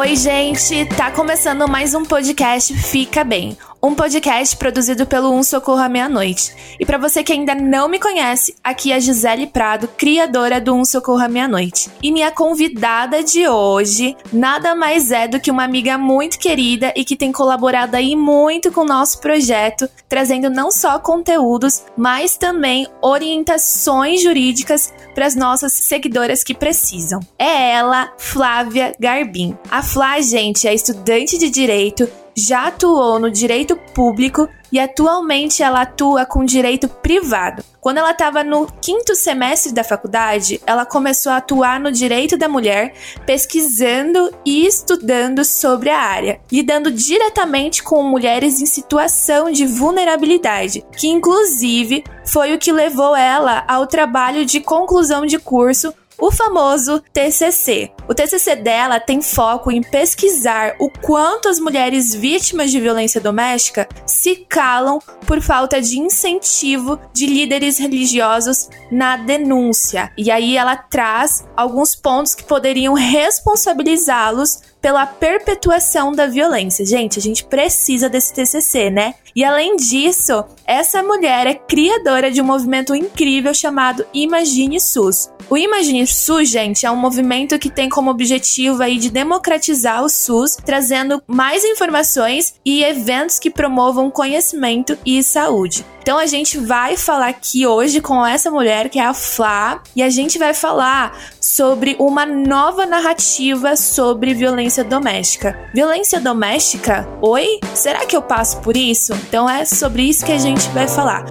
Oi, gente! Tá começando mais um podcast Fica Bem um podcast produzido pelo Um Socorro à Meia-Noite. E para você que ainda não me conhece, aqui é a Gisele Prado, criadora do Um Socorro à Meia-Noite. E minha convidada de hoje nada mais é do que uma amiga muito querida e que tem colaborado aí muito com o nosso projeto, trazendo não só conteúdos, mas também orientações jurídicas para as nossas seguidoras que precisam. É ela, Flávia Garbim. A Flá, gente, é estudante de direito já atuou no direito público e atualmente ela atua com direito privado. Quando ela estava no quinto semestre da faculdade, ela começou a atuar no direito da mulher, pesquisando e estudando sobre a área, lidando diretamente com mulheres em situação de vulnerabilidade, que inclusive foi o que levou ela ao trabalho de conclusão de curso o famoso TCC. O TCC dela tem foco em pesquisar o quanto as mulheres vítimas de violência doméstica se calam por falta de incentivo de líderes religiosos na denúncia. E aí ela traz alguns pontos que poderiam responsabilizá-los pela perpetuação da violência. Gente, a gente precisa desse TCC, né? E além disso, essa mulher é criadora de um movimento incrível chamado Imagine SUS. O Imagine SUS, gente, é um movimento que tem como objetivo aí de democratizar o SUS, trazendo mais informações e eventos que promovam conhecimento e saúde. Então a gente vai falar aqui hoje com essa mulher que é a Flá e a gente vai falar sobre uma nova narrativa sobre violência doméstica. Violência doméstica? Oi? Será que eu passo por isso? Então é sobre isso que a gente vai falar.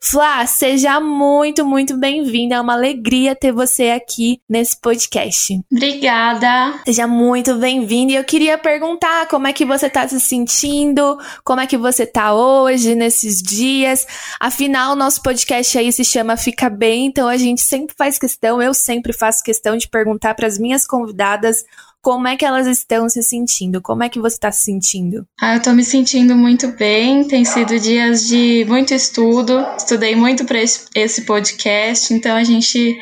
Flá, seja muito, muito bem-vinda. É uma alegria ter você aqui nesse podcast. Obrigada. Seja muito bem-vinda. E eu queria perguntar como é que você tá se sentindo, como é que você tá hoje, nesses dias. Afinal, nosso podcast aí se chama Fica Bem, então a gente sempre faz questão, eu sempre faço questão de perguntar para as minhas convidadas como é que elas estão se sentindo? Como é que você está se sentindo? Ah, eu tô me sentindo muito bem. Tem sido dias de muito estudo. Estudei muito para esse podcast, então a gente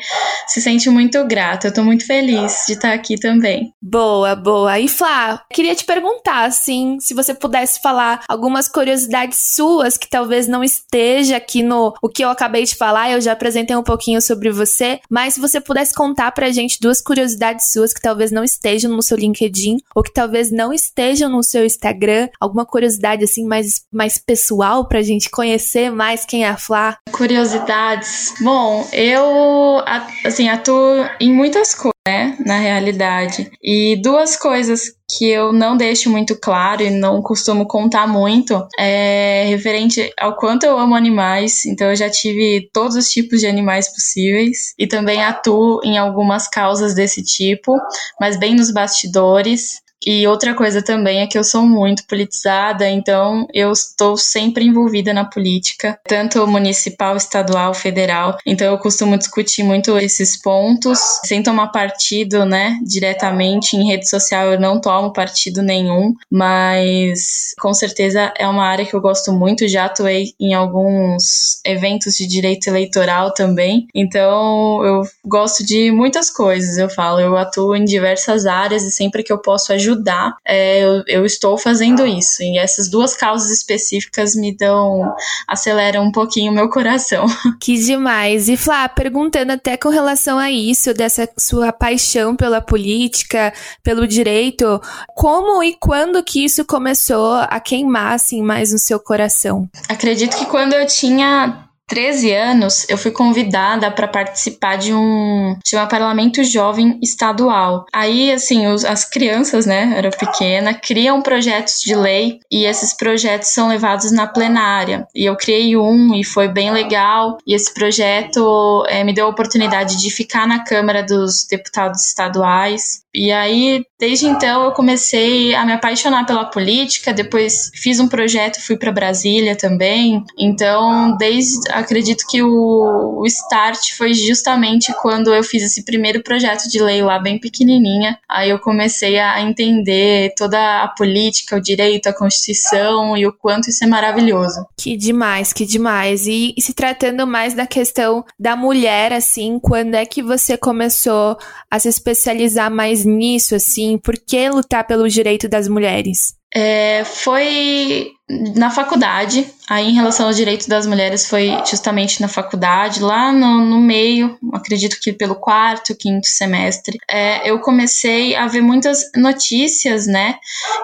se sente muito grata. Eu tô muito feliz de estar aqui também. Boa, boa. E Flá, queria te perguntar, assim, se você pudesse falar algumas curiosidades suas que talvez não esteja aqui no o que eu acabei de falar. Eu já apresentei um pouquinho sobre você, mas se você pudesse contar pra gente duas curiosidades suas que talvez não estejam estejam no seu LinkedIn ou que talvez não estejam no seu Instagram? Alguma curiosidade assim mais, mais pessoal pra gente conhecer mais quem é a Flá? Curiosidades. Bom, eu assim atuo em muitas coisas, né, na realidade. E duas coisas que eu não deixo muito claro e não costumo contar muito é referente ao quanto eu amo animais. Então eu já tive todos os tipos de animais possíveis e também atuo em algumas causas desse tipo, mas bem nos bastidores. E outra coisa também é que eu sou muito politizada, então eu estou sempre envolvida na política, tanto municipal, estadual, federal. Então eu costumo discutir muito esses pontos, sem tomar partido, né, diretamente. Em rede social eu não tomo partido nenhum, mas com certeza é uma área que eu gosto muito. Já atuei em alguns eventos de direito eleitoral também. Então eu gosto de muitas coisas, eu falo. Eu atuo em diversas áreas e sempre que eu posso ajudar ajudar, é, eu, eu, estou fazendo isso. E essas duas causas específicas me dão, aceleram um pouquinho o meu coração. Que demais. E Flá, perguntando até com relação a isso, dessa sua paixão pela política, pelo direito, como e quando que isso começou a queimar assim mais no seu coração? Acredito que quando eu tinha 13 anos, eu fui convidada para participar de um chama Parlamento Jovem Estadual. Aí, assim, os, as crianças, né, era pequena, criam projetos de lei e esses projetos são levados na plenária. E eu criei um e foi bem legal. E esse projeto é, me deu a oportunidade de ficar na Câmara dos Deputados Estaduais. E aí, desde então, eu comecei a me apaixonar pela política. Depois fiz um projeto, fui para Brasília também. Então, desde acredito que o, o start foi justamente quando eu fiz esse primeiro projeto de lei lá, bem pequenininha. Aí eu comecei a entender toda a política, o direito, a Constituição e o quanto isso é maravilhoso. Que demais, que demais. E, e se tratando mais da questão da mulher, assim, quando é que você começou a se especializar mais nisso, assim? Por que lutar pelo direito das mulheres? É, foi na faculdade, aí em relação aos direitos das mulheres foi justamente na faculdade, lá no, no meio, acredito que pelo quarto, quinto semestre, é, eu comecei a ver muitas notícias, né?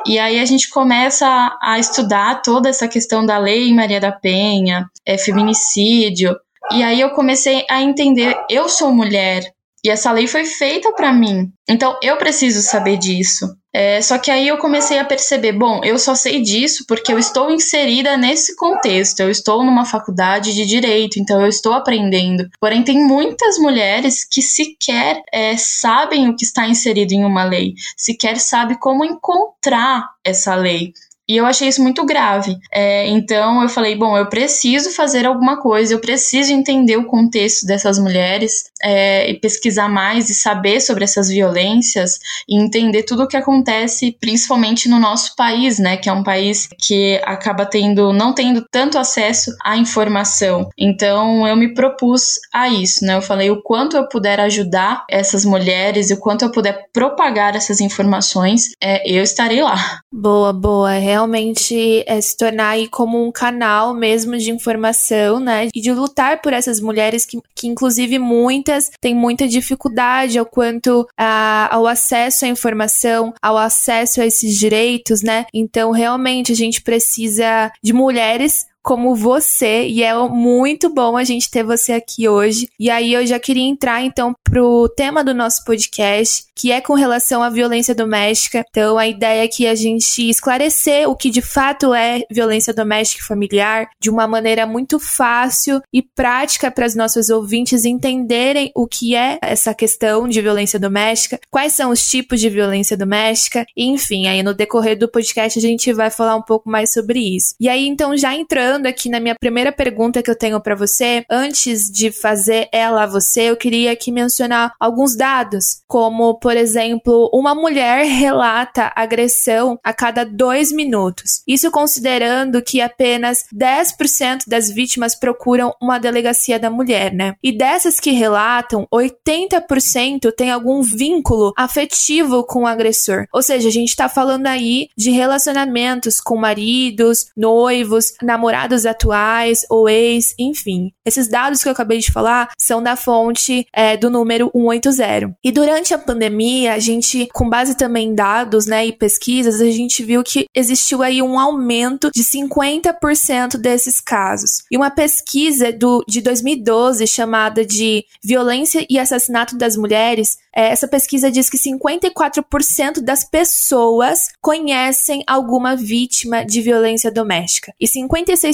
E aí a gente começa a, a estudar toda essa questão da lei Maria da Penha, é, feminicídio, e aí eu comecei a entender, eu sou mulher, e essa lei foi feita para mim. Então eu preciso saber disso. É, só que aí eu comecei a perceber, bom, eu só sei disso porque eu estou inserida nesse contexto. Eu estou numa faculdade de direito, então eu estou aprendendo. Porém, tem muitas mulheres que sequer é, sabem o que está inserido em uma lei, sequer sabem como encontrar essa lei. E eu achei isso muito grave. É, então eu falei, bom, eu preciso fazer alguma coisa, eu preciso entender o contexto dessas mulheres é, pesquisar mais e saber sobre essas violências e entender tudo o que acontece, principalmente no nosso país, né? Que é um país que acaba tendo, não tendo tanto acesso à informação. Então eu me propus a isso, né? Eu falei o quanto eu puder ajudar essas mulheres e o quanto eu puder propagar essas informações, é, eu estarei lá. Boa, boa realmente é, se tornar aí como um canal mesmo de informação, né? E de lutar por essas mulheres que, que inclusive, muitas têm muita dificuldade ao quanto a, ao acesso à informação, ao acesso a esses direitos, né? Então, realmente, a gente precisa de mulheres como você e é muito bom a gente ter você aqui hoje. E aí eu já queria entrar então pro tema do nosso podcast, que é com relação à violência doméstica. Então a ideia é que a gente esclarecer o que de fato é violência doméstica e familiar de uma maneira muito fácil e prática para os nossos ouvintes entenderem o que é essa questão de violência doméstica, quais são os tipos de violência doméstica, enfim, aí no decorrer do podcast a gente vai falar um pouco mais sobre isso. E aí então já entrando entrando aqui na minha primeira pergunta que eu tenho para você, antes de fazer ela a você, eu queria aqui mencionar alguns dados, como, por exemplo, uma mulher relata agressão a cada dois minutos. Isso considerando que apenas 10% das vítimas procuram uma delegacia da mulher, né? E dessas que relatam, 80% tem algum vínculo afetivo com o agressor. Ou seja, a gente tá falando aí de relacionamentos com maridos, noivos, namorados namorados atuais ou ex, enfim. Esses dados que eu acabei de falar são da fonte é, do número 180. E durante a pandemia, a gente, com base também em dados né, e pesquisas, a gente viu que existiu aí um aumento de 50% desses casos. E uma pesquisa do, de 2012 chamada de Violência e Assassinato das Mulheres é, essa pesquisa diz que 54% das pessoas conhecem alguma vítima de violência doméstica e 56%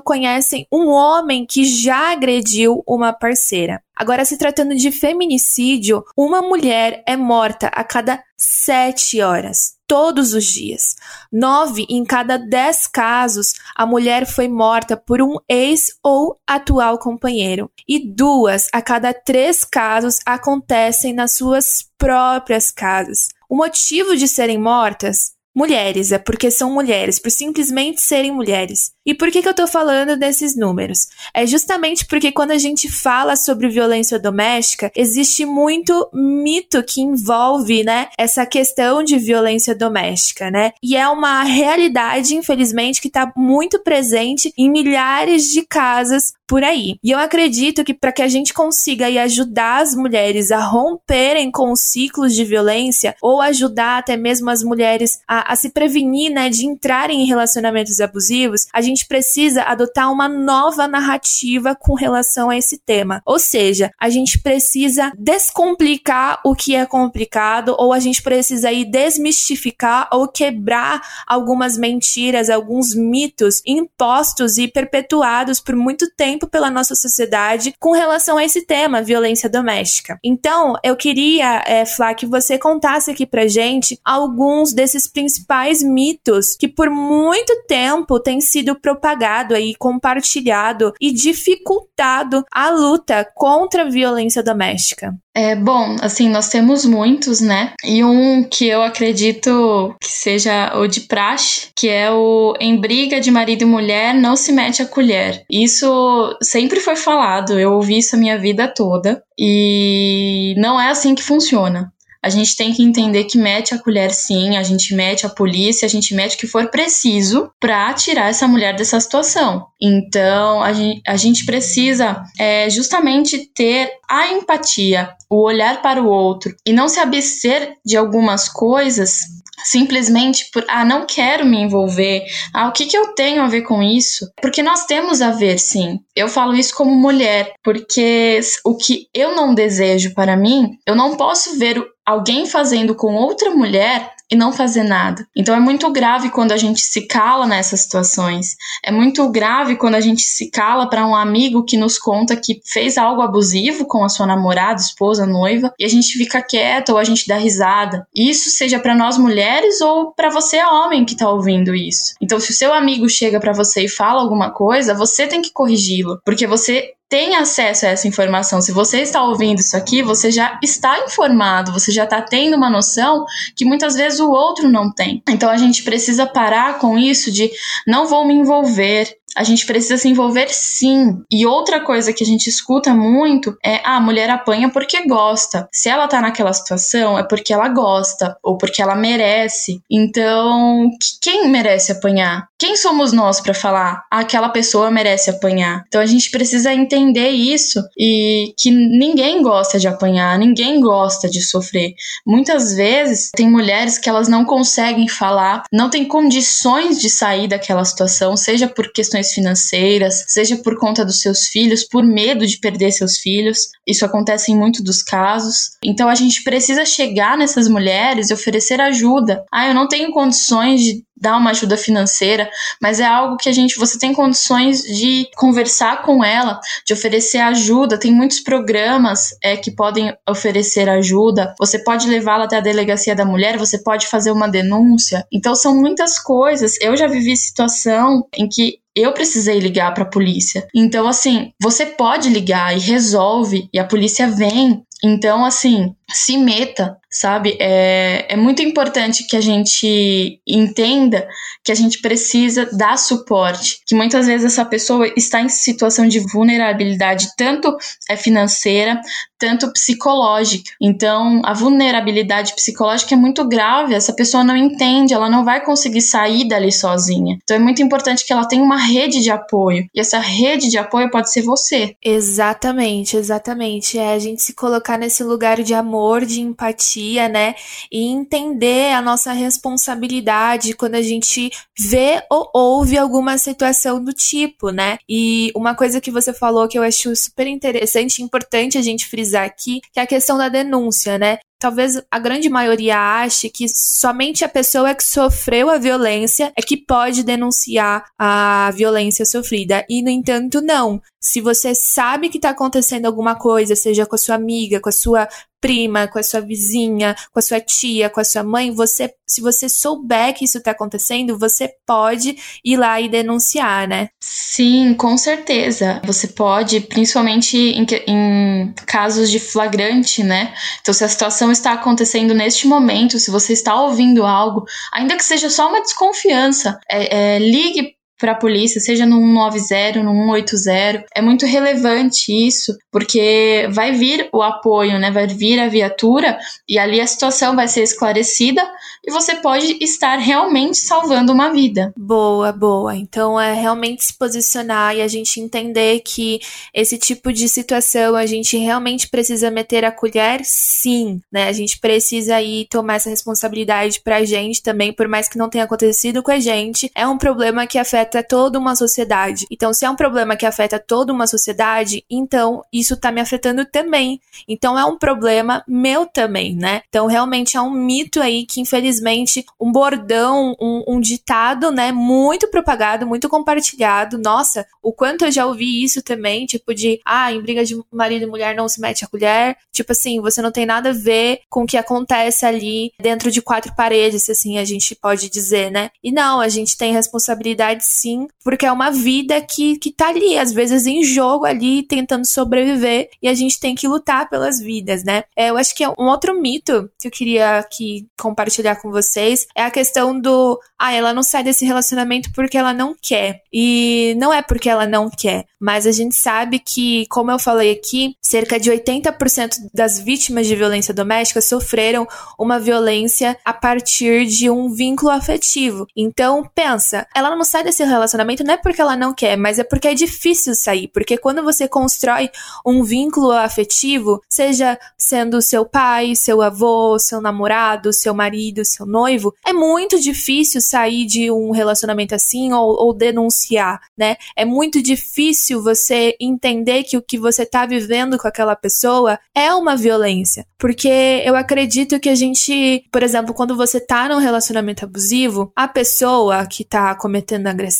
conhecem um homem que já agrediu uma parceira. Agora, se tratando de feminicídio, uma mulher é morta a cada sete horas, todos os dias. Nove em cada dez casos, a mulher foi morta por um ex ou atual companheiro. E duas a cada três casos acontecem nas suas próprias casas. O motivo de serem mortas mulheres, é porque são mulheres, por simplesmente serem mulheres. E por que, que eu tô falando desses números? É justamente porque quando a gente fala sobre violência doméstica, existe muito mito que envolve, né, essa questão de violência doméstica, né? E é uma realidade, infelizmente, que tá muito presente em milhares de casas por aí. E eu acredito que para que a gente consiga aí, ajudar as mulheres a romperem com os ciclos de violência ou ajudar até mesmo as mulheres a, a se prevenir, né, de entrarem em relacionamentos abusivos, a gente precisa adotar uma nova narrativa com relação a esse tema. Ou seja, a gente precisa descomplicar o que é complicado ou a gente precisa aí desmistificar ou quebrar algumas mentiras, alguns mitos impostos e perpetuados por muito tempo tempo pela nossa sociedade com relação a esse tema, violência doméstica. Então, eu queria, é, Flá, que você contasse aqui pra gente alguns desses principais mitos que por muito tempo tem sido propagado aí, compartilhado e dificultado a luta contra a violência doméstica. É, bom, assim, nós temos muitos, né? E um que eu acredito que seja o de praxe, que é o em briga de marido e mulher não se mete a colher. Isso sempre foi falado, eu ouvi isso a minha vida toda e não é assim que funciona. A gente tem que entender que mete a colher sim, a gente mete a polícia, a gente mete o que for preciso para tirar essa mulher dessa situação. Então, a gente, a gente precisa é, justamente ter a empatia, o olhar para o outro e não se abster de algumas coisas simplesmente por ah, não quero me envolver. Ah, o que, que eu tenho a ver com isso? Porque nós temos a ver, sim. Eu falo isso como mulher, porque o que eu não desejo para mim, eu não posso ver alguém fazendo com outra mulher e não fazer nada. Então é muito grave quando a gente se cala nessas situações. É muito grave quando a gente se cala para um amigo que nos conta que fez algo abusivo com a sua namorada, esposa, noiva, e a gente fica quieto ou a gente dá risada. Isso seja para nós mulheres ou para você homem que tá ouvindo isso. Então se o seu amigo chega para você e fala alguma coisa, você tem que corrigi-lo, porque você tem acesso a essa informação. Se você está ouvindo isso aqui, você já está informado, você já está tendo uma noção que muitas vezes o outro não tem. Então a gente precisa parar com isso de não vou me envolver, a gente precisa se envolver sim. E outra coisa que a gente escuta muito é: ah, a mulher apanha porque gosta. Se ela tá naquela situação, é porque ela gosta ou porque ela merece. Então, quem merece apanhar? Quem somos nós para falar ah, aquela pessoa merece apanhar? Então a gente precisa entender isso e que ninguém gosta de apanhar, ninguém gosta de sofrer. Muitas vezes tem mulheres que elas não conseguem falar, não têm condições de sair daquela situação, seja por questões questões financeiras, seja por conta dos seus filhos, por medo de perder seus filhos. Isso acontece em muitos dos casos. Então a gente precisa chegar nessas mulheres e oferecer ajuda. Ah, eu não tenho condições de dar uma ajuda financeira, mas é algo que a gente você tem condições de conversar com ela, de oferecer ajuda. Tem muitos programas é, que podem oferecer ajuda. Você pode levá-la até a delegacia da mulher, você pode fazer uma denúncia. Então são muitas coisas. Eu já vivi situação em que eu precisei ligar para a polícia. Então, assim, você pode ligar e resolve, e a polícia vem. Então, assim, se meta, sabe? É, é muito importante que a gente entenda que a gente precisa dar suporte, que muitas vezes essa pessoa está em situação de vulnerabilidade, tanto é financeira, tanto psicológica. Então, a vulnerabilidade psicológica é muito grave, essa pessoa não entende, ela não vai conseguir sair dali sozinha. Então, é muito importante que ela tenha uma rede de apoio, e essa rede de apoio pode ser você. Exatamente, exatamente. É a gente se colocar nesse lugar de amor amor, de empatia, né? E entender a nossa responsabilidade quando a gente vê ou ouve alguma situação do tipo, né? E uma coisa que você falou que eu acho super interessante e importante a gente frisar aqui, que é a questão da denúncia, né? talvez a grande maioria ache que somente a pessoa que sofreu a violência é que pode denunciar a violência sofrida. E, no entanto, não. Se você sabe que está acontecendo alguma coisa, seja com a sua amiga, com a sua prima, com a sua vizinha, com a sua tia, com a sua mãe, você, se você souber que isso está acontecendo, você pode ir lá e denunciar, né? Sim, com certeza. Você pode, principalmente em, em casos de flagrante, né? Então, se a situação está acontecendo neste momento, se você está ouvindo algo, ainda que seja só uma desconfiança, é, é, ligue para a polícia, seja no 190, no 180. É muito relevante isso, porque vai vir o apoio, né? Vai vir a viatura e ali a situação vai ser esclarecida e você pode estar realmente salvando uma vida. Boa, boa. Então é realmente se posicionar e a gente entender que esse tipo de situação a gente realmente precisa meter a colher, sim, né? A gente precisa aí tomar essa responsabilidade pra gente também, por mais que não tenha acontecido com a gente. É um problema que afeta toda uma sociedade. Então, se é um problema que afeta toda uma sociedade, então isso tá me afetando também. Então é um problema meu também, né? Então realmente é um mito aí que infelizmente infelizmente, um bordão, um, um ditado, né, muito propagado, muito compartilhado. Nossa, o quanto eu já ouvi isso também, tipo de, ah, em briga de marido e mulher não se mete a colher. Tipo assim, você não tem nada a ver com o que acontece ali dentro de quatro paredes, assim, a gente pode dizer, né? E não, a gente tem responsabilidade sim, porque é uma vida que, que tá ali, às vezes em jogo ali, tentando sobreviver, e a gente tem que lutar pelas vidas, né? É, eu acho que é um outro mito que eu queria aqui compartilhar com vocês é a questão do, ah, ela não sai desse relacionamento porque ela não quer. E não é porque ela não quer, mas a gente sabe que, como eu falei aqui, cerca de 80% das vítimas de violência doméstica sofreram uma violência a partir de um vínculo afetivo. Então, pensa, ela não sai desse relacionamento não é porque ela não quer, mas é porque é difícil sair, porque quando você constrói um vínculo afetivo, seja sendo seu pai, seu avô, seu namorado, seu marido, seu noivo, é muito difícil sair de um relacionamento assim ou, ou denunciar, né? É muito difícil você entender que o que você tá vivendo com aquela pessoa é uma violência. Porque eu acredito que a gente, por exemplo, quando você tá num relacionamento abusivo, a pessoa que tá cometendo agressão,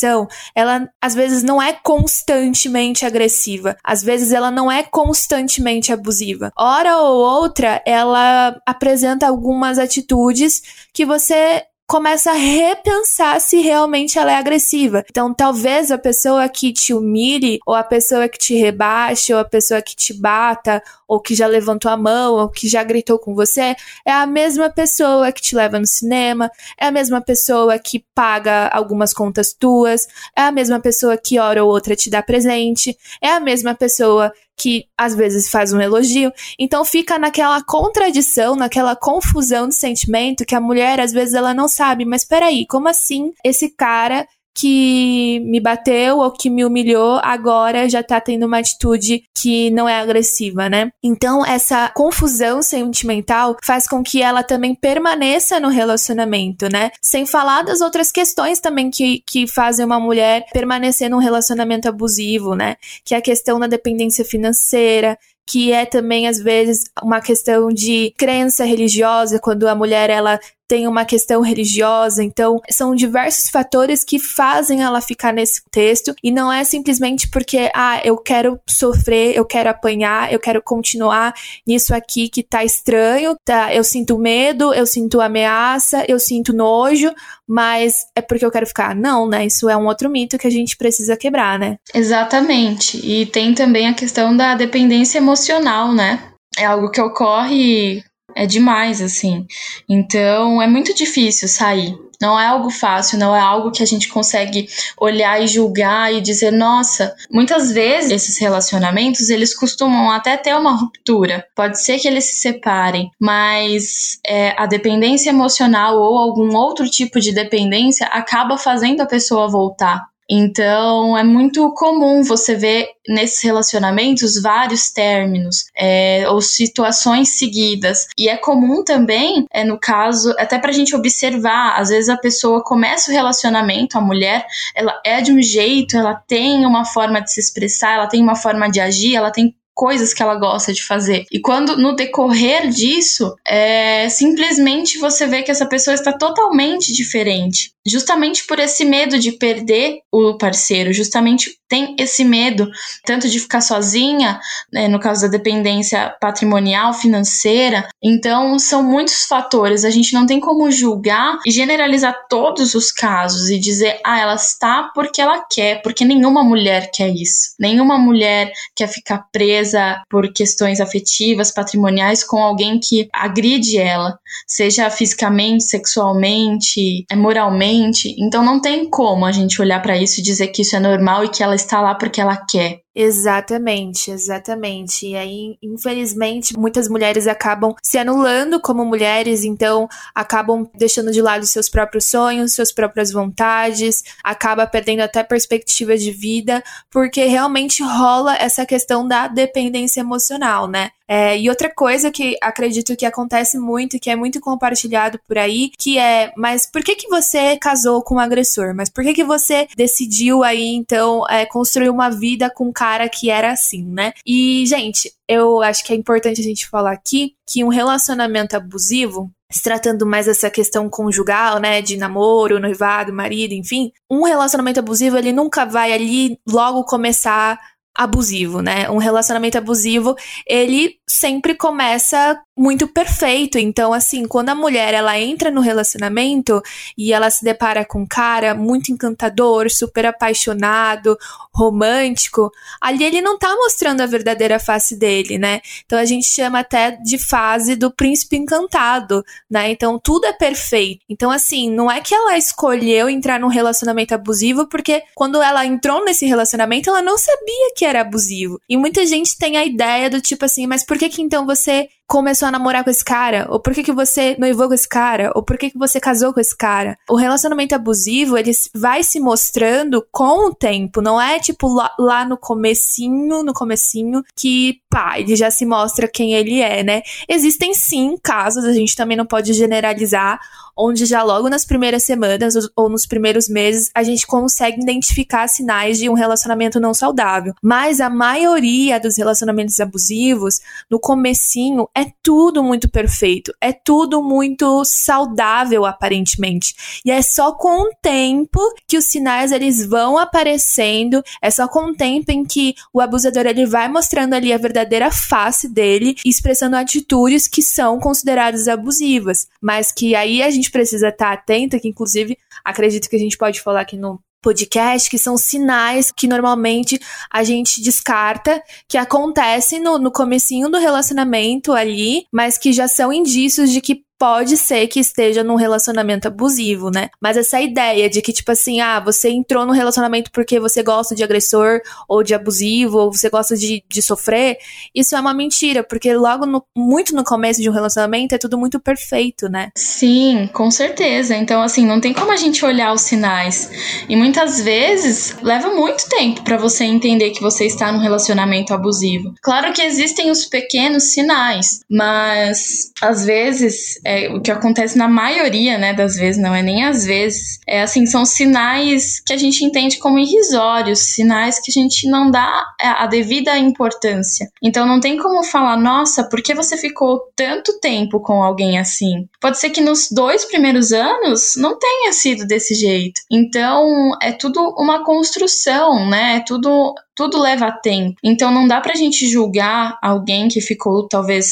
ela às vezes não é constantemente agressiva. Às vezes ela não é constantemente abusiva. Hora ou outra, ela apresenta algumas atitudes que você começa a repensar se realmente ela é agressiva. Então, talvez a pessoa que te humilhe, ou a pessoa que te rebaixe, ou a pessoa que te bata, ou que já levantou a mão, ou que já gritou com você, é a mesma pessoa que te leva no cinema, é a mesma pessoa que paga algumas contas tuas, é a mesma pessoa que hora ou outra te dá presente, é a mesma pessoa que às vezes faz um elogio. Então fica naquela contradição, naquela confusão de sentimento que a mulher às vezes ela não sabe, mas peraí, como assim esse cara que me bateu ou que me humilhou agora já tá tendo uma atitude que não é agressiva, né? Então, essa confusão sentimental faz com que ela também permaneça no relacionamento, né? Sem falar das outras questões também que, que fazem uma mulher permanecer num relacionamento abusivo, né? Que é a questão da dependência financeira, que é também às vezes uma questão de crença religiosa, quando a mulher ela tem uma questão religiosa, então são diversos fatores que fazem ela ficar nesse texto e não é simplesmente porque ah, eu quero sofrer, eu quero apanhar, eu quero continuar nisso aqui que tá estranho, tá? Eu sinto medo, eu sinto ameaça, eu sinto nojo, mas é porque eu quero ficar. Não, né? Isso é um outro mito que a gente precisa quebrar, né? Exatamente. E tem também a questão da dependência emocional, né? É algo que ocorre é demais, assim. Então é muito difícil sair. Não é algo fácil, não é algo que a gente consegue olhar e julgar e dizer, nossa, muitas vezes esses relacionamentos eles costumam até ter uma ruptura. Pode ser que eles se separem, mas é, a dependência emocional ou algum outro tipo de dependência acaba fazendo a pessoa voltar. Então, é muito comum você ver nesses relacionamentos vários términos é, ou situações seguidas. E é comum também, é, no caso, até para a gente observar, às vezes a pessoa começa o relacionamento, a mulher, ela é de um jeito, ela tem uma forma de se expressar, ela tem uma forma de agir, ela tem coisas que ela gosta de fazer. E quando no decorrer disso, é, simplesmente você vê que essa pessoa está totalmente diferente. Justamente por esse medo de perder o parceiro, justamente tem esse medo tanto de ficar sozinha, né, no caso da dependência patrimonial, financeira. Então, são muitos fatores. A gente não tem como julgar e generalizar todos os casos e dizer, ah, ela está porque ela quer, porque nenhuma mulher quer isso. Nenhuma mulher quer ficar presa por questões afetivas, patrimoniais com alguém que agride ela, seja fisicamente, sexualmente, moralmente. Então, não tem como a gente olhar para isso e dizer que isso é normal e que ela está lá porque ela quer. Exatamente, exatamente. E aí, infelizmente, muitas mulheres acabam se anulando como mulheres, então acabam deixando de lado seus próprios sonhos, suas próprias vontades, acaba perdendo até perspectiva de vida, porque realmente rola essa questão da dependência emocional, né? É, e outra coisa que acredito que acontece muito, que é muito compartilhado por aí, que é, mas por que que você casou com um agressor? Mas por que que você decidiu aí, então, é, construir uma vida com um cara que era assim, né? E, gente, eu acho que é importante a gente falar aqui que um relacionamento abusivo, se tratando mais dessa questão conjugal, né, de namoro, noivado, marido, enfim, um relacionamento abusivo ele nunca vai ali logo começar abusivo, né? Um relacionamento abusivo, ele sempre começa muito perfeito. Então, assim, quando a mulher ela entra no relacionamento e ela se depara com um cara muito encantador, super apaixonado, romântico, ali ele não tá mostrando a verdadeira face dele, né? Então a gente chama até de fase do príncipe encantado, né? Então tudo é perfeito. Então, assim, não é que ela escolheu entrar num relacionamento abusivo, porque quando ela entrou nesse relacionamento, ela não sabia que era abusivo. E muita gente tem a ideia do tipo assim, mas por que que então você começou a namorar com esse cara? Ou por que, que você noivou com esse cara? Ou por que, que você casou com esse cara? O relacionamento abusivo, ele vai se mostrando com o tempo, não é tipo lá, lá no comecinho, no comecinho, que pá, ele já se mostra quem ele é, né? Existem sim casos, a gente também não pode generalizar, onde já logo nas primeiras semanas ou nos primeiros meses a gente consegue identificar sinais de um relacionamento não saudável. Mas a maioria dos relacionamentos abusivos, no comecinho, é tudo muito perfeito, é tudo muito saudável aparentemente. E é só com o tempo que os sinais eles vão aparecendo, é só com o tempo em que o abusador ele vai mostrando ali a verdadeira face dele, expressando atitudes que são consideradas abusivas, mas que aí a gente precisa estar atenta, que inclusive acredito que a gente pode falar aqui no podcast, que são sinais que normalmente a gente descarta, que acontecem no, no comecinho do relacionamento ali, mas que já são indícios de que pode ser que esteja num relacionamento abusivo, né? Mas essa ideia de que, tipo assim, ah, você entrou no relacionamento porque você gosta de agressor ou de abusivo, ou você gosta de, de sofrer, isso é uma mentira, porque logo no, muito no começo de um relacionamento é tudo muito perfeito, né? Sim, com certeza. Então, assim, não tem como a gente olhar os sinais. E muitas vezes leva muito tempo para você entender que você está num relacionamento abusivo. Claro que existem os pequenos sinais, mas às vezes é, o que acontece na maioria, né, das vezes, não é nem às vezes, é assim, são sinais que a gente entende como irrisórios, sinais que a gente não dá a devida importância. Então não tem como falar, nossa, por que você ficou tanto tempo com alguém assim? Pode ser que nos dois primeiros anos não tenha sido desse jeito. Então é tudo uma construção, né? É tudo tudo leva tempo. Então não dá pra gente julgar alguém que ficou talvez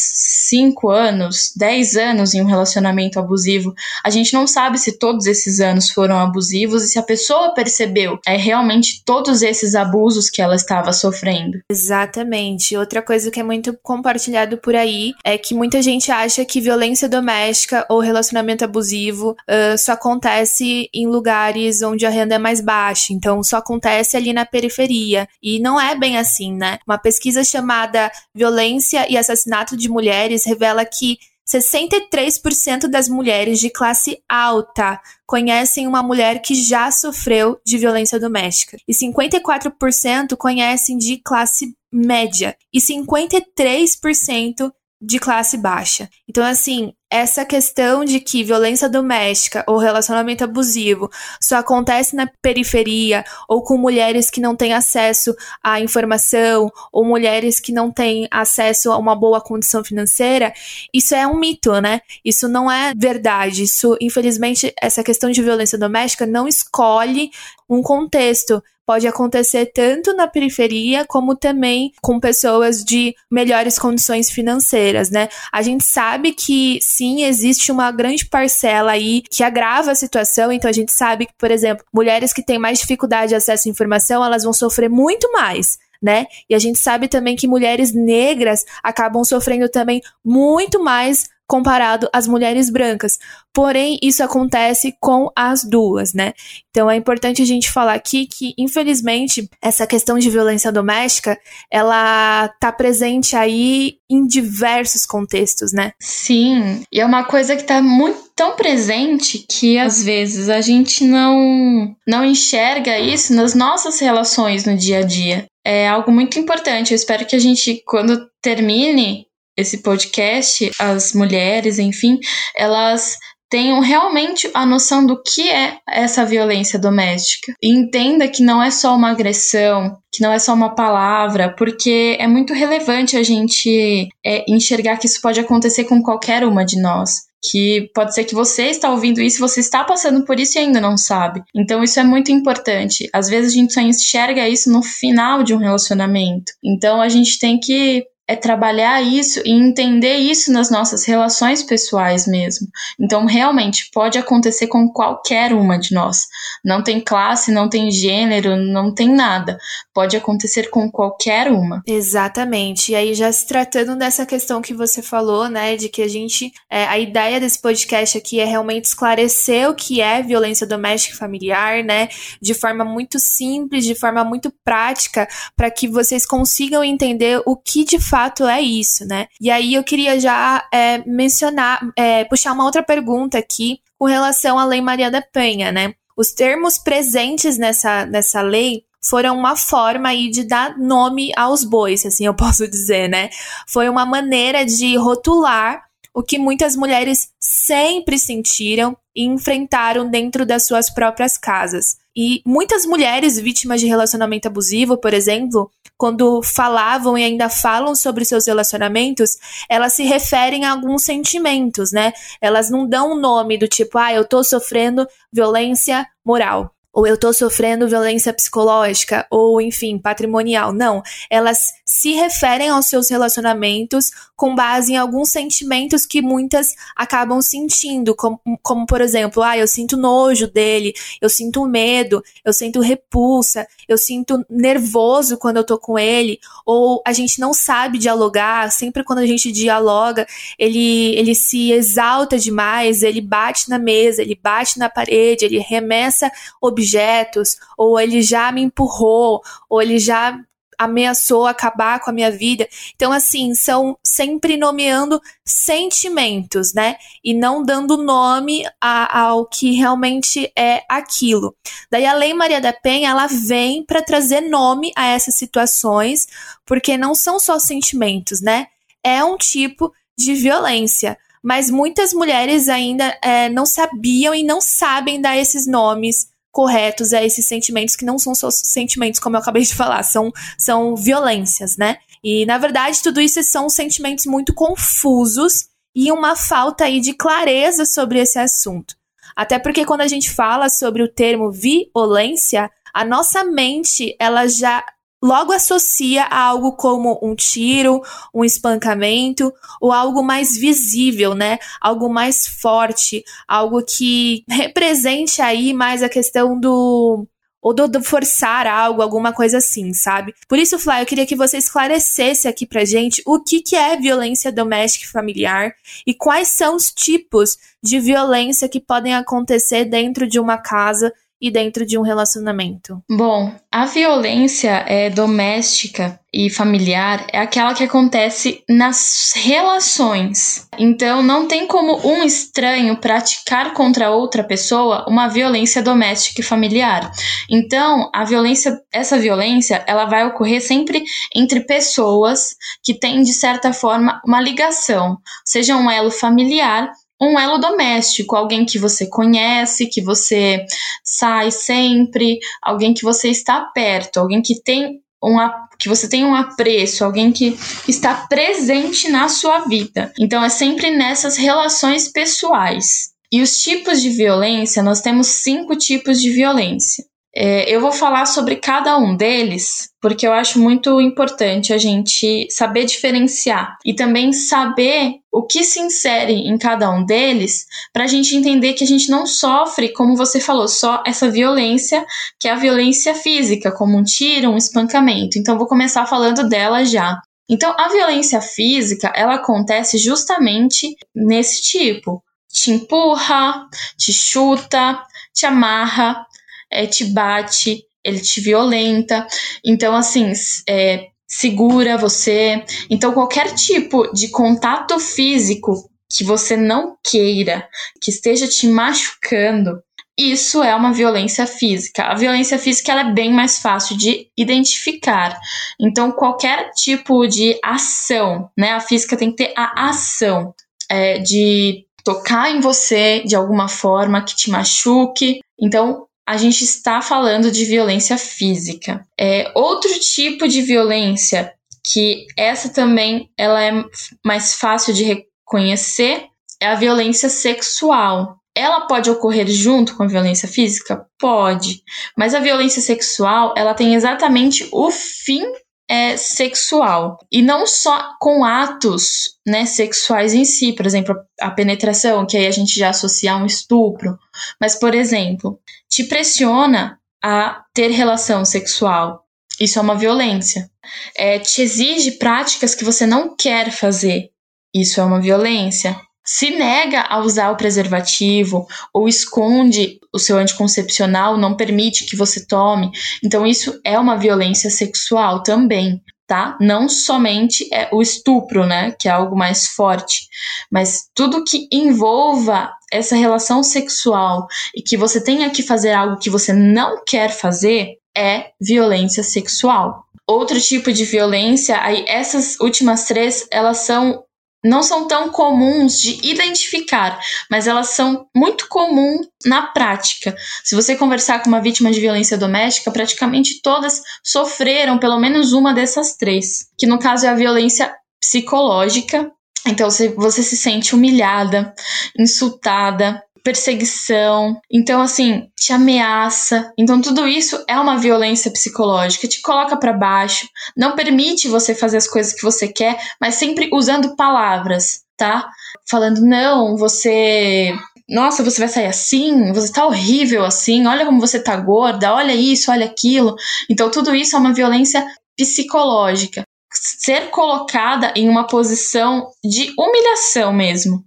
5 anos, 10 anos em um relacionamento abusivo. A gente não sabe se todos esses anos foram abusivos e se a pessoa percebeu é realmente todos esses abusos que ela estava sofrendo. Exatamente. Outra coisa que é muito compartilhado por aí é que muita gente acha que violência doméstica ou relacionamento abusivo uh, só acontece em lugares onde a renda é mais baixa. Então só acontece ali na periferia. E e não é bem assim, né? Uma pesquisa chamada Violência e Assassinato de Mulheres revela que 63% das mulheres de classe alta conhecem uma mulher que já sofreu de violência doméstica. E 54% conhecem de classe média. E 53% de classe baixa. Então, assim, essa questão de que violência doméstica ou relacionamento abusivo só acontece na periferia ou com mulheres que não têm acesso à informação ou mulheres que não têm acesso a uma boa condição financeira, isso é um mito, né? Isso não é verdade. Isso, infelizmente, essa questão de violência doméstica não escolhe um contexto pode acontecer tanto na periferia como também com pessoas de melhores condições financeiras, né? A gente sabe que sim, existe uma grande parcela aí que agrava a situação, então a gente sabe que, por exemplo, mulheres que têm mais dificuldade de acesso à informação, elas vão sofrer muito mais. Né? E a gente sabe também que mulheres negras acabam sofrendo também muito mais comparado às mulheres brancas. Porém, isso acontece com as duas, né? Então é importante a gente falar aqui que, infelizmente, essa questão de violência doméstica, ela tá presente aí em diversos contextos, né? Sim, e é uma coisa que tá muito tão presente que às vezes a gente não não enxerga isso nas nossas relações no dia a dia. É algo muito importante. Eu espero que a gente, quando termine esse podcast, as mulheres, enfim, elas tenham realmente a noção do que é essa violência doméstica. E entenda que não é só uma agressão, que não é só uma palavra, porque é muito relevante a gente é, enxergar que isso pode acontecer com qualquer uma de nós que pode ser que você está ouvindo isso, você está passando por isso e ainda não sabe. Então isso é muito importante. Às vezes a gente só enxerga isso no final de um relacionamento. Então a gente tem que é trabalhar isso e entender isso nas nossas relações pessoais mesmo. Então, realmente, pode acontecer com qualquer uma de nós. Não tem classe, não tem gênero, não tem nada. Pode acontecer com qualquer uma. Exatamente. E aí, já se tratando dessa questão que você falou, né, de que a gente. É, a ideia desse podcast aqui é realmente esclarecer o que é violência doméstica e familiar, né, de forma muito simples, de forma muito prática, para que vocês consigam entender o que de fato é isso, né? E aí eu queria já é, mencionar, é, puxar uma outra pergunta aqui com relação à Lei Maria da Penha, né? Os termos presentes nessa, nessa lei foram uma forma aí de dar nome aos bois, assim eu posso dizer, né? Foi uma maneira de rotular o que muitas mulheres sempre sentiram e enfrentaram dentro das suas próprias casas. E muitas mulheres vítimas de relacionamento abusivo, por exemplo, quando falavam e ainda falam sobre seus relacionamentos, elas se referem a alguns sentimentos, né? Elas não dão um nome do tipo, ah, eu tô sofrendo violência moral ou eu tô sofrendo violência psicológica, ou enfim, patrimonial. Não. Elas se referem aos seus relacionamentos com base em alguns sentimentos que muitas acabam sentindo, como, como por exemplo, ah, eu sinto nojo dele, eu sinto medo, eu sinto repulsa, eu sinto nervoso quando eu tô com ele, ou a gente não sabe dialogar, sempre quando a gente dialoga, ele, ele se exalta demais, ele bate na mesa, ele bate na parede, ele remessa objetos, ou ele já me empurrou, ou ele já ameaçou acabar com a minha vida. Então, assim, são sempre nomeando sentimentos, né? E não dando nome a, ao que realmente é aquilo. Daí a Lei Maria da Penha, ela vem para trazer nome a essas situações, porque não são só sentimentos, né? É um tipo de violência. Mas muitas mulheres ainda é, não sabiam e não sabem dar esses nomes corretos a esses sentimentos que não são só sentimentos, como eu acabei de falar, são, são violências, né? E na verdade, tudo isso são sentimentos muito confusos e uma falta aí de clareza sobre esse assunto. Até porque quando a gente fala sobre o termo violência, a nossa mente ela já logo associa a algo como um tiro, um espancamento ou algo mais visível, né? Algo mais forte, algo que represente aí mais a questão do ou do, do, forçar algo, alguma coisa assim, sabe? Por isso, Flá, eu queria que você esclarecesse aqui pra gente o que, que é violência doméstica e familiar e quais são os tipos de violência que podem acontecer dentro de uma casa e dentro de um relacionamento? Bom, a violência é, doméstica e familiar é aquela que acontece nas relações. Então, não tem como um estranho praticar contra outra pessoa uma violência doméstica e familiar. Então, a violência, essa violência, ela vai ocorrer sempre entre pessoas que têm de certa forma uma ligação, seja um elo familiar um elo doméstico, alguém que você conhece, que você sai sempre, alguém que você está perto, alguém que tem um que você tem um apreço, alguém que está presente na sua vida. Então é sempre nessas relações pessoais. E os tipos de violência, nós temos cinco tipos de violência. É, eu vou falar sobre cada um deles, porque eu acho muito importante a gente saber diferenciar e também saber o que se insere em cada um deles, para a gente entender que a gente não sofre, como você falou, só essa violência, que é a violência física, como um tiro, um espancamento. Então, vou começar falando dela já. Então, a violência física, ela acontece justamente nesse tipo. Te empurra, te chuta, te amarra, é, te bate, ele te violenta. Então, assim, é, segura você. Então, qualquer tipo de contato físico que você não queira, que esteja te machucando, isso é uma violência física. A violência física ela é bem mais fácil de identificar. Então, qualquer tipo de ação, né? A física tem que ter a ação é, de tocar em você de alguma forma que te machuque. Então, a gente está falando de violência física. É, outro tipo de violência que essa também ela é mais fácil de reconhecer é a violência sexual. Ela pode ocorrer junto com a violência física? Pode. Mas a violência sexual, ela tem exatamente o fim é sexual e não só com atos, né, sexuais em si, por exemplo, a penetração, que aí a gente já associa a um estupro, mas por exemplo, te pressiona a ter relação sexual. Isso é uma violência. É, te exige práticas que você não quer fazer. Isso é uma violência se nega a usar o preservativo ou esconde o seu anticoncepcional, não permite que você tome. Então, isso é uma violência sexual também, tá? Não somente é o estupro, né? Que é algo mais forte, mas tudo que envolva essa relação sexual e que você tenha que fazer algo que você não quer fazer é violência sexual. Outro tipo de violência, aí essas últimas três, elas são não são tão comuns de identificar, mas elas são muito comuns na prática. Se você conversar com uma vítima de violência doméstica, praticamente todas sofreram pelo menos uma dessas três, que no caso é a violência psicológica. Então, você se sente humilhada, insultada, perseguição. Então, assim, te ameaça. Então, tudo isso é uma violência psicológica, te coloca para baixo, não permite você fazer as coisas que você quer, mas sempre usando palavras, tá? Falando, não, você nossa, você vai sair assim, você tá horrível assim, olha como você tá gorda, olha isso, olha aquilo. Então, tudo isso é uma violência psicológica. Ser colocada em uma posição de humilhação mesmo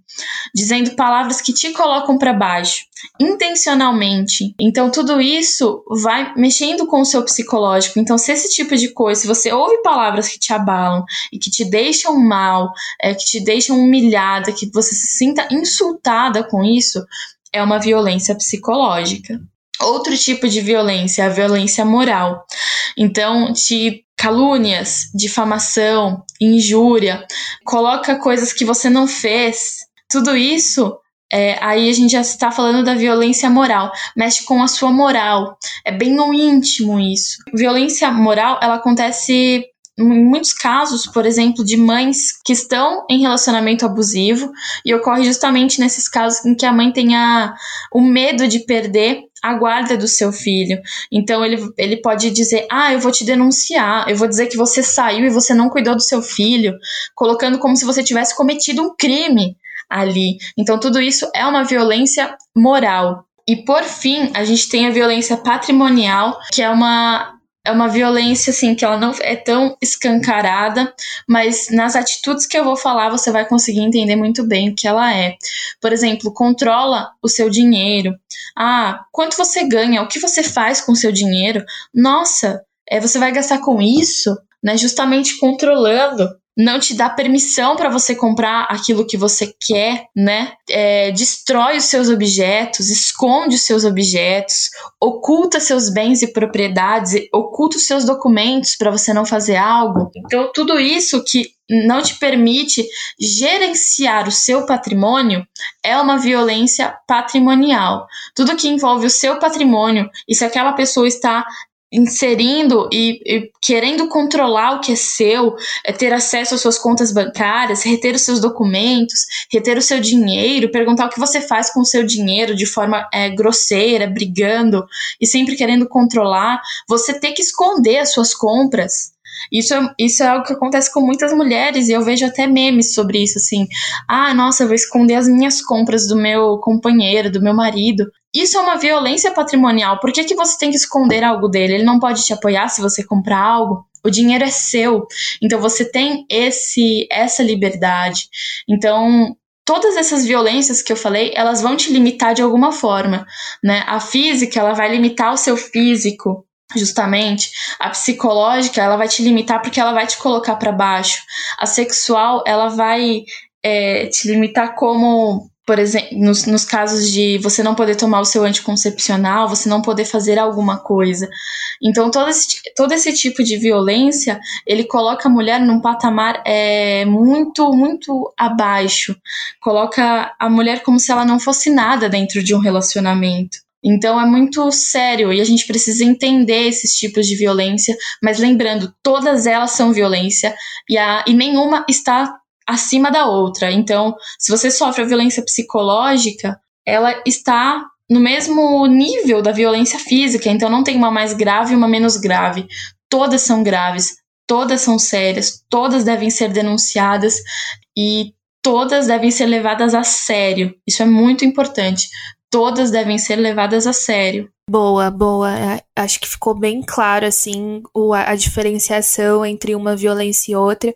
dizendo palavras que te colocam para baixo, intencionalmente. Então, tudo isso vai mexendo com o seu psicológico. Então, se esse tipo de coisa, se você ouve palavras que te abalam e que te deixam mal, é, que te deixam humilhada, que você se sinta insultada com isso, é uma violência psicológica. Outro tipo de violência é a violência moral. Então, te calúnias, difamação, injúria, coloca coisas que você não fez tudo isso, é, aí a gente já está falando da violência moral, mexe com a sua moral. É bem no íntimo isso. Violência moral, ela acontece em muitos casos, por exemplo, de mães que estão em relacionamento abusivo e ocorre justamente nesses casos em que a mãe tenha o medo de perder a guarda do seu filho. Então ele, ele pode dizer: Ah, eu vou te denunciar, eu vou dizer que você saiu e você não cuidou do seu filho, colocando como se você tivesse cometido um crime ali. Então, tudo isso é uma violência moral. E por fim, a gente tem a violência patrimonial, que é uma é uma violência assim que ela não é tão escancarada, mas nas atitudes que eu vou falar você vai conseguir entender muito bem o que ela é. Por exemplo, controla o seu dinheiro. Ah, quanto você ganha? O que você faz com o seu dinheiro? Nossa, é, você vai gastar com isso? Né, justamente controlando não te dá permissão para você comprar aquilo que você quer, né? É, destrói os seus objetos, esconde os seus objetos, oculta seus bens e propriedades, oculta os seus documentos para você não fazer algo. Então, tudo isso que não te permite gerenciar o seu patrimônio é uma violência patrimonial. Tudo que envolve o seu patrimônio e se aquela pessoa está inserindo e, e, querendo controlar o que é seu, é ter acesso às suas contas bancárias, reter os seus documentos, reter o seu dinheiro, perguntar o que você faz com o seu dinheiro de forma é, grosseira, brigando e sempre querendo controlar, você ter que esconder as suas compras. Isso é, isso é algo que acontece com muitas mulheres e eu vejo até memes sobre isso, assim. Ah, nossa, eu vou esconder as minhas compras do meu companheiro, do meu marido. Isso é uma violência patrimonial. Por que, que você tem que esconder algo dele? Ele não pode te apoiar se você comprar algo. O dinheiro é seu. Então você tem esse essa liberdade. Então, todas essas violências que eu falei, elas vão te limitar de alguma forma, né? A física, ela vai limitar o seu físico, justamente. A psicológica, ela vai te limitar porque ela vai te colocar para baixo. A sexual, ela vai é, te limitar como por exemplo, nos, nos, casos de você não poder tomar o seu anticoncepcional, você não poder fazer alguma coisa. Então, todo esse, todo esse tipo de violência, ele coloca a mulher num patamar é, muito, muito abaixo. Coloca a mulher como se ela não fosse nada dentro de um relacionamento. Então é muito sério e a gente precisa entender esses tipos de violência, mas lembrando, todas elas são violência e, a, e nenhuma está acima da outra. Então, se você sofre a violência psicológica, ela está no mesmo nível da violência física, então não tem uma mais grave e uma menos grave. Todas são graves. todas são sérias, todas devem ser denunciadas e todas devem ser levadas a sério. Isso é muito importante. Todas devem ser levadas a sério. Boa, boa. É, acho que ficou bem claro, assim, o, a diferenciação entre uma violência e outra.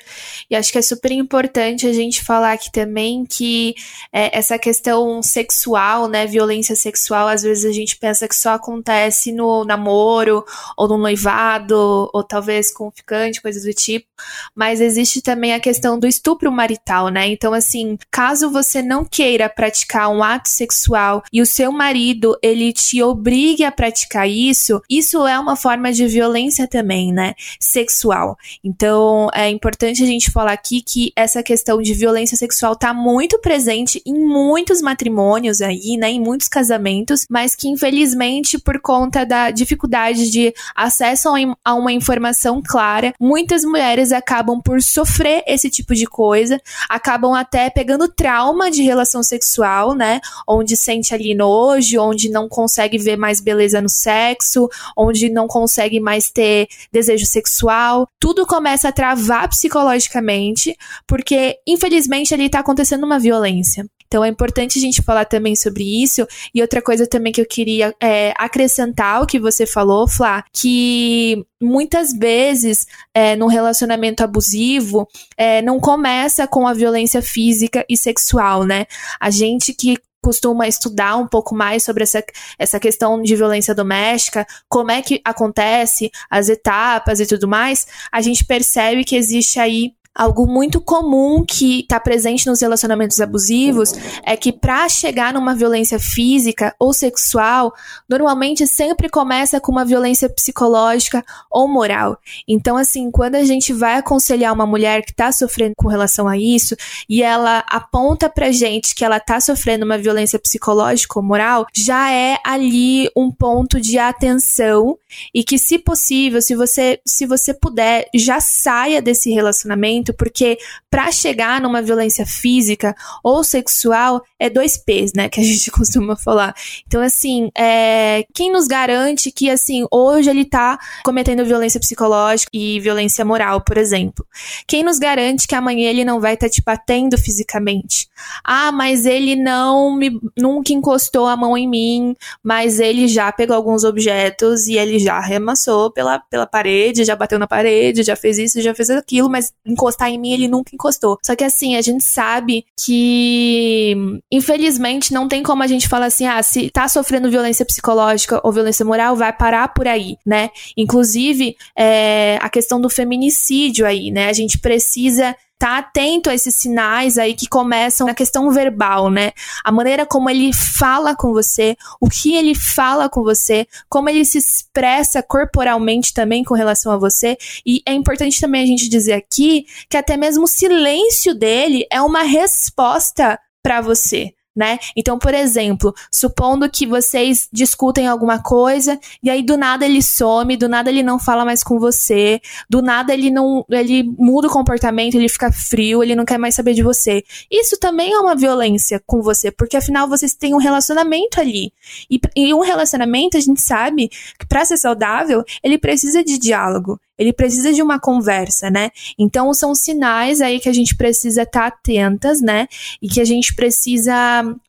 E acho que é super importante a gente falar aqui também que é, essa questão sexual, né, violência sexual, às vezes a gente pensa que só acontece no namoro, ou no noivado, ou talvez com o ficante, coisas do tipo. Mas existe também a questão do estupro marital, né? Então, assim, caso você não queira praticar um ato sexual e o seu marido, ele te obrigue a praticar isso, isso é uma forma de violência também, né? Sexual. Então, é importante a gente falar aqui que essa questão de violência sexual tá muito presente em muitos matrimônios aí, né? Em muitos casamentos, mas que infelizmente, por conta da dificuldade de acesso a uma informação clara, muitas mulheres acabam por sofrer esse tipo de coisa, acabam até pegando trauma de relação sexual, né? Onde sente ali nojo, onde não consegue ver mais beleza beleza no sexo, onde não consegue mais ter desejo sexual. Tudo começa a travar psicologicamente, porque infelizmente ali tá acontecendo uma violência. Então é importante a gente falar também sobre isso. E outra coisa também que eu queria é, acrescentar ao que você falou, Flá, que muitas vezes é, no relacionamento abusivo é, não começa com a violência física e sexual, né? A gente que costuma estudar um pouco mais sobre essa, essa questão de violência doméstica, como é que acontece, as etapas e tudo mais, a gente percebe que existe aí Algo muito comum que está presente nos relacionamentos abusivos é que para chegar numa violência física ou sexual, normalmente sempre começa com uma violência psicológica ou moral. Então, assim, quando a gente vai aconselhar uma mulher que está sofrendo com relação a isso e ela aponta pra gente que ela está sofrendo uma violência psicológica ou moral, já é ali um ponto de atenção e que, se possível, se você, se você puder, já saia desse relacionamento porque para chegar numa violência física ou sexual é dois P's, né, que a gente costuma falar. Então, assim, é, quem nos garante que, assim, hoje ele tá cometendo violência psicológica e violência moral, por exemplo? Quem nos garante que amanhã ele não vai estar tá te batendo fisicamente? Ah, mas ele não me, nunca encostou a mão em mim, mas ele já pegou alguns objetos e ele já arremassou pela, pela parede, já bateu na parede, já fez isso, já fez aquilo, mas encostar em mim ele nunca encostou. Só que assim, a gente sabe que, infelizmente, não tem como a gente falar assim, ah, se tá sofrendo violência psicológica ou violência moral, vai parar por aí, né? Inclusive, é, a questão do feminicídio aí, né? A gente precisa tá atento a esses sinais aí que começam na questão verbal, né? A maneira como ele fala com você, o que ele fala com você, como ele se expressa corporalmente também com relação a você. E é importante também a gente dizer aqui que até mesmo o silêncio dele é uma resposta para você né? Então, por exemplo, supondo que vocês discutem alguma coisa e aí do nada ele some, do nada ele não fala mais com você, do nada ele não, ele muda o comportamento, ele fica frio, ele não quer mais saber de você. Isso também é uma violência com você, porque afinal vocês têm um relacionamento ali. E, e um relacionamento, a gente sabe que para ser saudável, ele precisa de diálogo ele precisa de uma conversa, né? Então são sinais aí que a gente precisa estar tá atentas, né? E que a gente precisa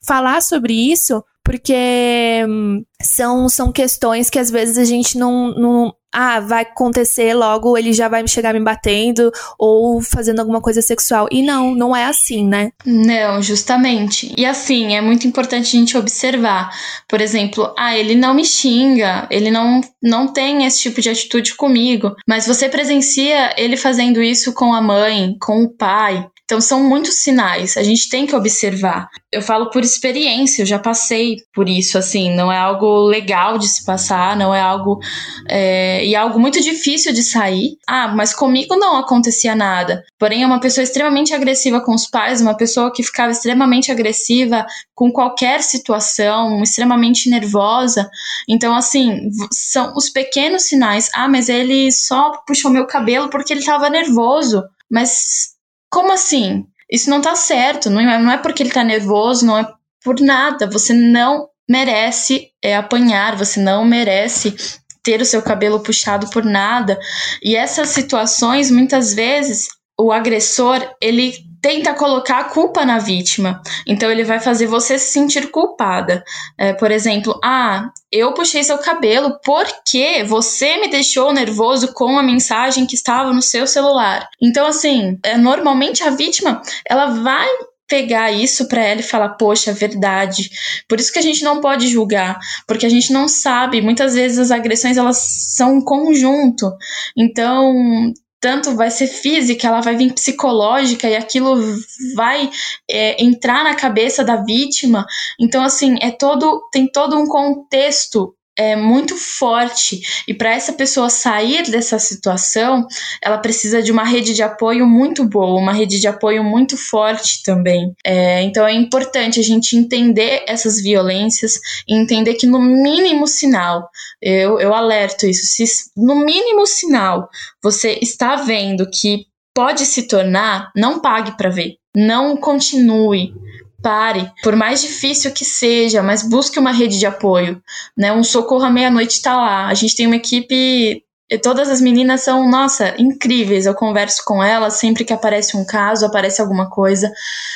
falar sobre isso, porque hum, são, são questões que às vezes a gente não, não ah, vai acontecer logo, ele já vai chegar me batendo ou fazendo alguma coisa sexual. E não, não é assim, né? Não, justamente. E assim, é muito importante a gente observar. Por exemplo, ah, ele não me xinga, ele não, não tem esse tipo de atitude comigo, mas você presencia ele fazendo isso com a mãe, com o pai, então são muitos sinais, a gente tem que observar. Eu falo por experiência, eu já passei por isso, assim, não é algo legal de se passar, não é algo. É, e é algo muito difícil de sair. Ah, mas comigo não acontecia nada. Porém, é uma pessoa extremamente agressiva com os pais, uma pessoa que ficava extremamente agressiva com qualquer situação, extremamente nervosa. Então, assim, são os pequenos sinais. Ah, mas ele só puxou meu cabelo porque ele estava nervoso. Mas como assim? Isso não tá certo. Não é, não é porque ele tá nervoso, não é por nada. Você não merece é, apanhar, você não merece ter o seu cabelo puxado por nada. E essas situações, muitas vezes, o agressor, ele tenta colocar a culpa na vítima. Então ele vai fazer você se sentir culpada. É, por exemplo, ah, eu puxei seu cabelo porque você me deixou nervoso com a mensagem que estava no seu celular. Então, assim, é, normalmente a vítima ela vai pegar isso para ela e falar, poxa, é verdade. Por isso que a gente não pode julgar, porque a gente não sabe. Muitas vezes as agressões elas são um conjunto. Então, tanto vai ser física, ela vai vir psicológica e aquilo vai é, entrar na cabeça da vítima. Então, assim, é todo tem todo um contexto é muito forte e para essa pessoa sair dessa situação, ela precisa de uma rede de apoio muito boa, uma rede de apoio muito forte também. É, então é importante a gente entender essas violências e entender que no mínimo sinal, eu, eu alerto isso, se no mínimo sinal você está vendo que pode se tornar, não pague para ver, não continue pare, por mais difícil que seja, mas busque uma rede de apoio, né? Um socorro à meia-noite está lá. A gente tem uma equipe todas as meninas são, nossa, incríveis. Eu converso com elas sempre que aparece um caso, aparece alguma coisa,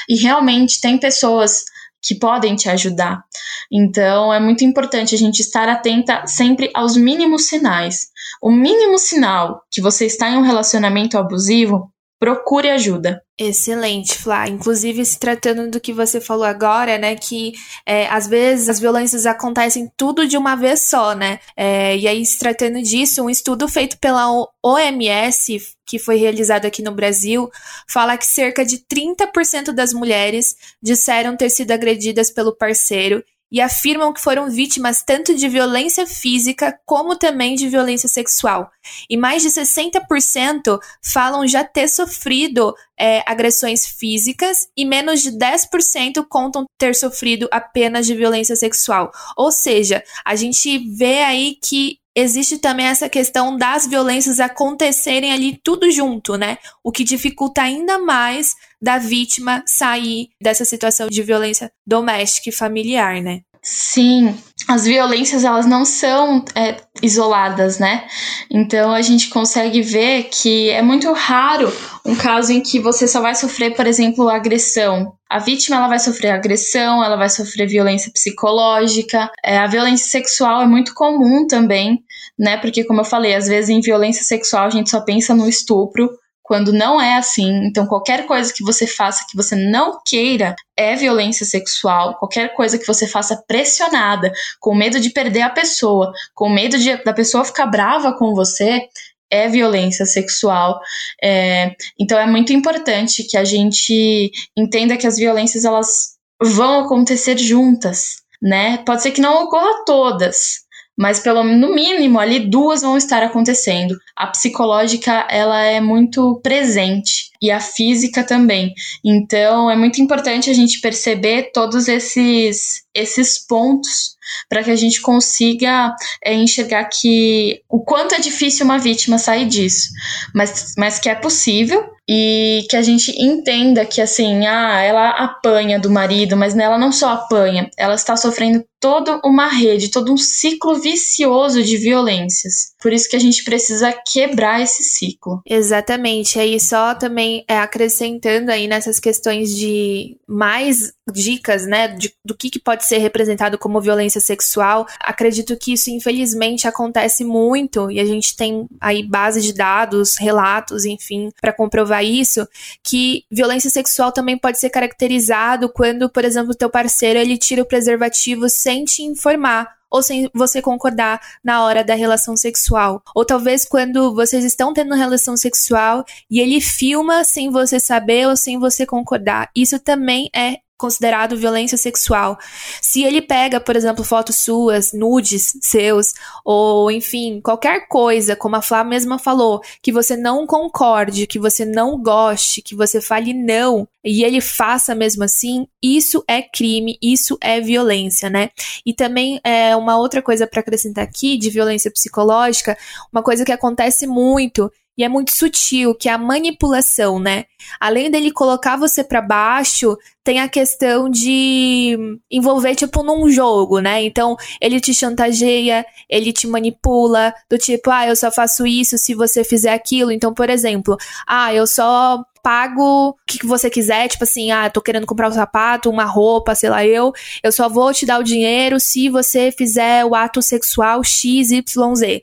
e realmente tem pessoas que podem te ajudar. Então, é muito importante a gente estar atenta sempre aos mínimos sinais. O mínimo sinal que você está em um relacionamento abusivo, procure ajuda. Excelente, Flá. Inclusive, se tratando do que você falou agora, né, que é, às vezes as violências acontecem tudo de uma vez só, né? É, e aí, se tratando disso, um estudo feito pela OMS, que foi realizado aqui no Brasil, fala que cerca de 30% das mulheres disseram ter sido agredidas pelo parceiro e afirmam que foram vítimas tanto de violência física como também de violência sexual. E mais de 60% falam já ter sofrido é, agressões físicas e menos de 10% contam ter sofrido apenas de violência sexual. Ou seja, a gente vê aí que existe também essa questão das violências acontecerem ali tudo junto, né? O que dificulta ainda mais da vítima sair dessa situação de violência doméstica e familiar, né? Sim, as violências elas não são é, isoladas, né? Então a gente consegue ver que é muito raro um caso em que você só vai sofrer, por exemplo, agressão. A vítima ela vai sofrer agressão, ela vai sofrer violência psicológica. É, a violência sexual é muito comum também, né? Porque como eu falei, às vezes em violência sexual a gente só pensa no estupro, quando não é assim. Então, qualquer coisa que você faça que você não queira é violência sexual. Qualquer coisa que você faça pressionada, com medo de perder a pessoa, com medo de, da pessoa ficar brava com você, é violência sexual. É, então, é muito importante que a gente entenda que as violências elas vão acontecer juntas, né? Pode ser que não ocorra todas, mas pelo no mínimo ali duas vão estar acontecendo. A psicológica ela é muito presente e a física também. Então é muito importante a gente perceber todos esses esses pontos para que a gente consiga é, enxergar que o quanto é difícil uma vítima sair disso, mas, mas que é possível e que a gente entenda que assim, ah, ela apanha do marido, mas ela não só apanha, ela está sofrendo toda uma rede, todo um ciclo vicioso de violências. Por isso que a gente precisa quebrar esse ciclo. Exatamente. Aí só também é, acrescentando aí nessas questões de mais dicas, né, de, do que, que pode ser representado como violência sexual. Acredito que isso infelizmente acontece muito e a gente tem aí base de dados, relatos, enfim, para comprovar isso, que violência sexual também pode ser caracterizado quando, por exemplo, o teu parceiro ele tira o preservativo sem te informar ou sem você concordar na hora da relação sexual. Ou talvez quando vocês estão tendo relação sexual e ele filma sem você saber ou sem você concordar. Isso também é considerado violência sexual. Se ele pega, por exemplo, fotos suas, nudes seus, ou enfim, qualquer coisa, como a Flá mesma falou, que você não concorde, que você não goste, que você fale não, e ele faça mesmo assim, isso é crime, isso é violência, né? E também é uma outra coisa para acrescentar aqui de violência psicológica, uma coisa que acontece muito e é muito sutil, que é a manipulação, né? Além dele colocar você para baixo, tem a questão de envolver, tipo, num jogo, né? Então, ele te chantageia, ele te manipula, do tipo, ah, eu só faço isso se você fizer aquilo. Então, por exemplo, ah, eu só pago o que, você quiser, tipo assim, ah, tô querendo comprar um sapato, uma roupa, sei lá, eu, eu só vou te dar o dinheiro se você fizer o ato sexual XYZ.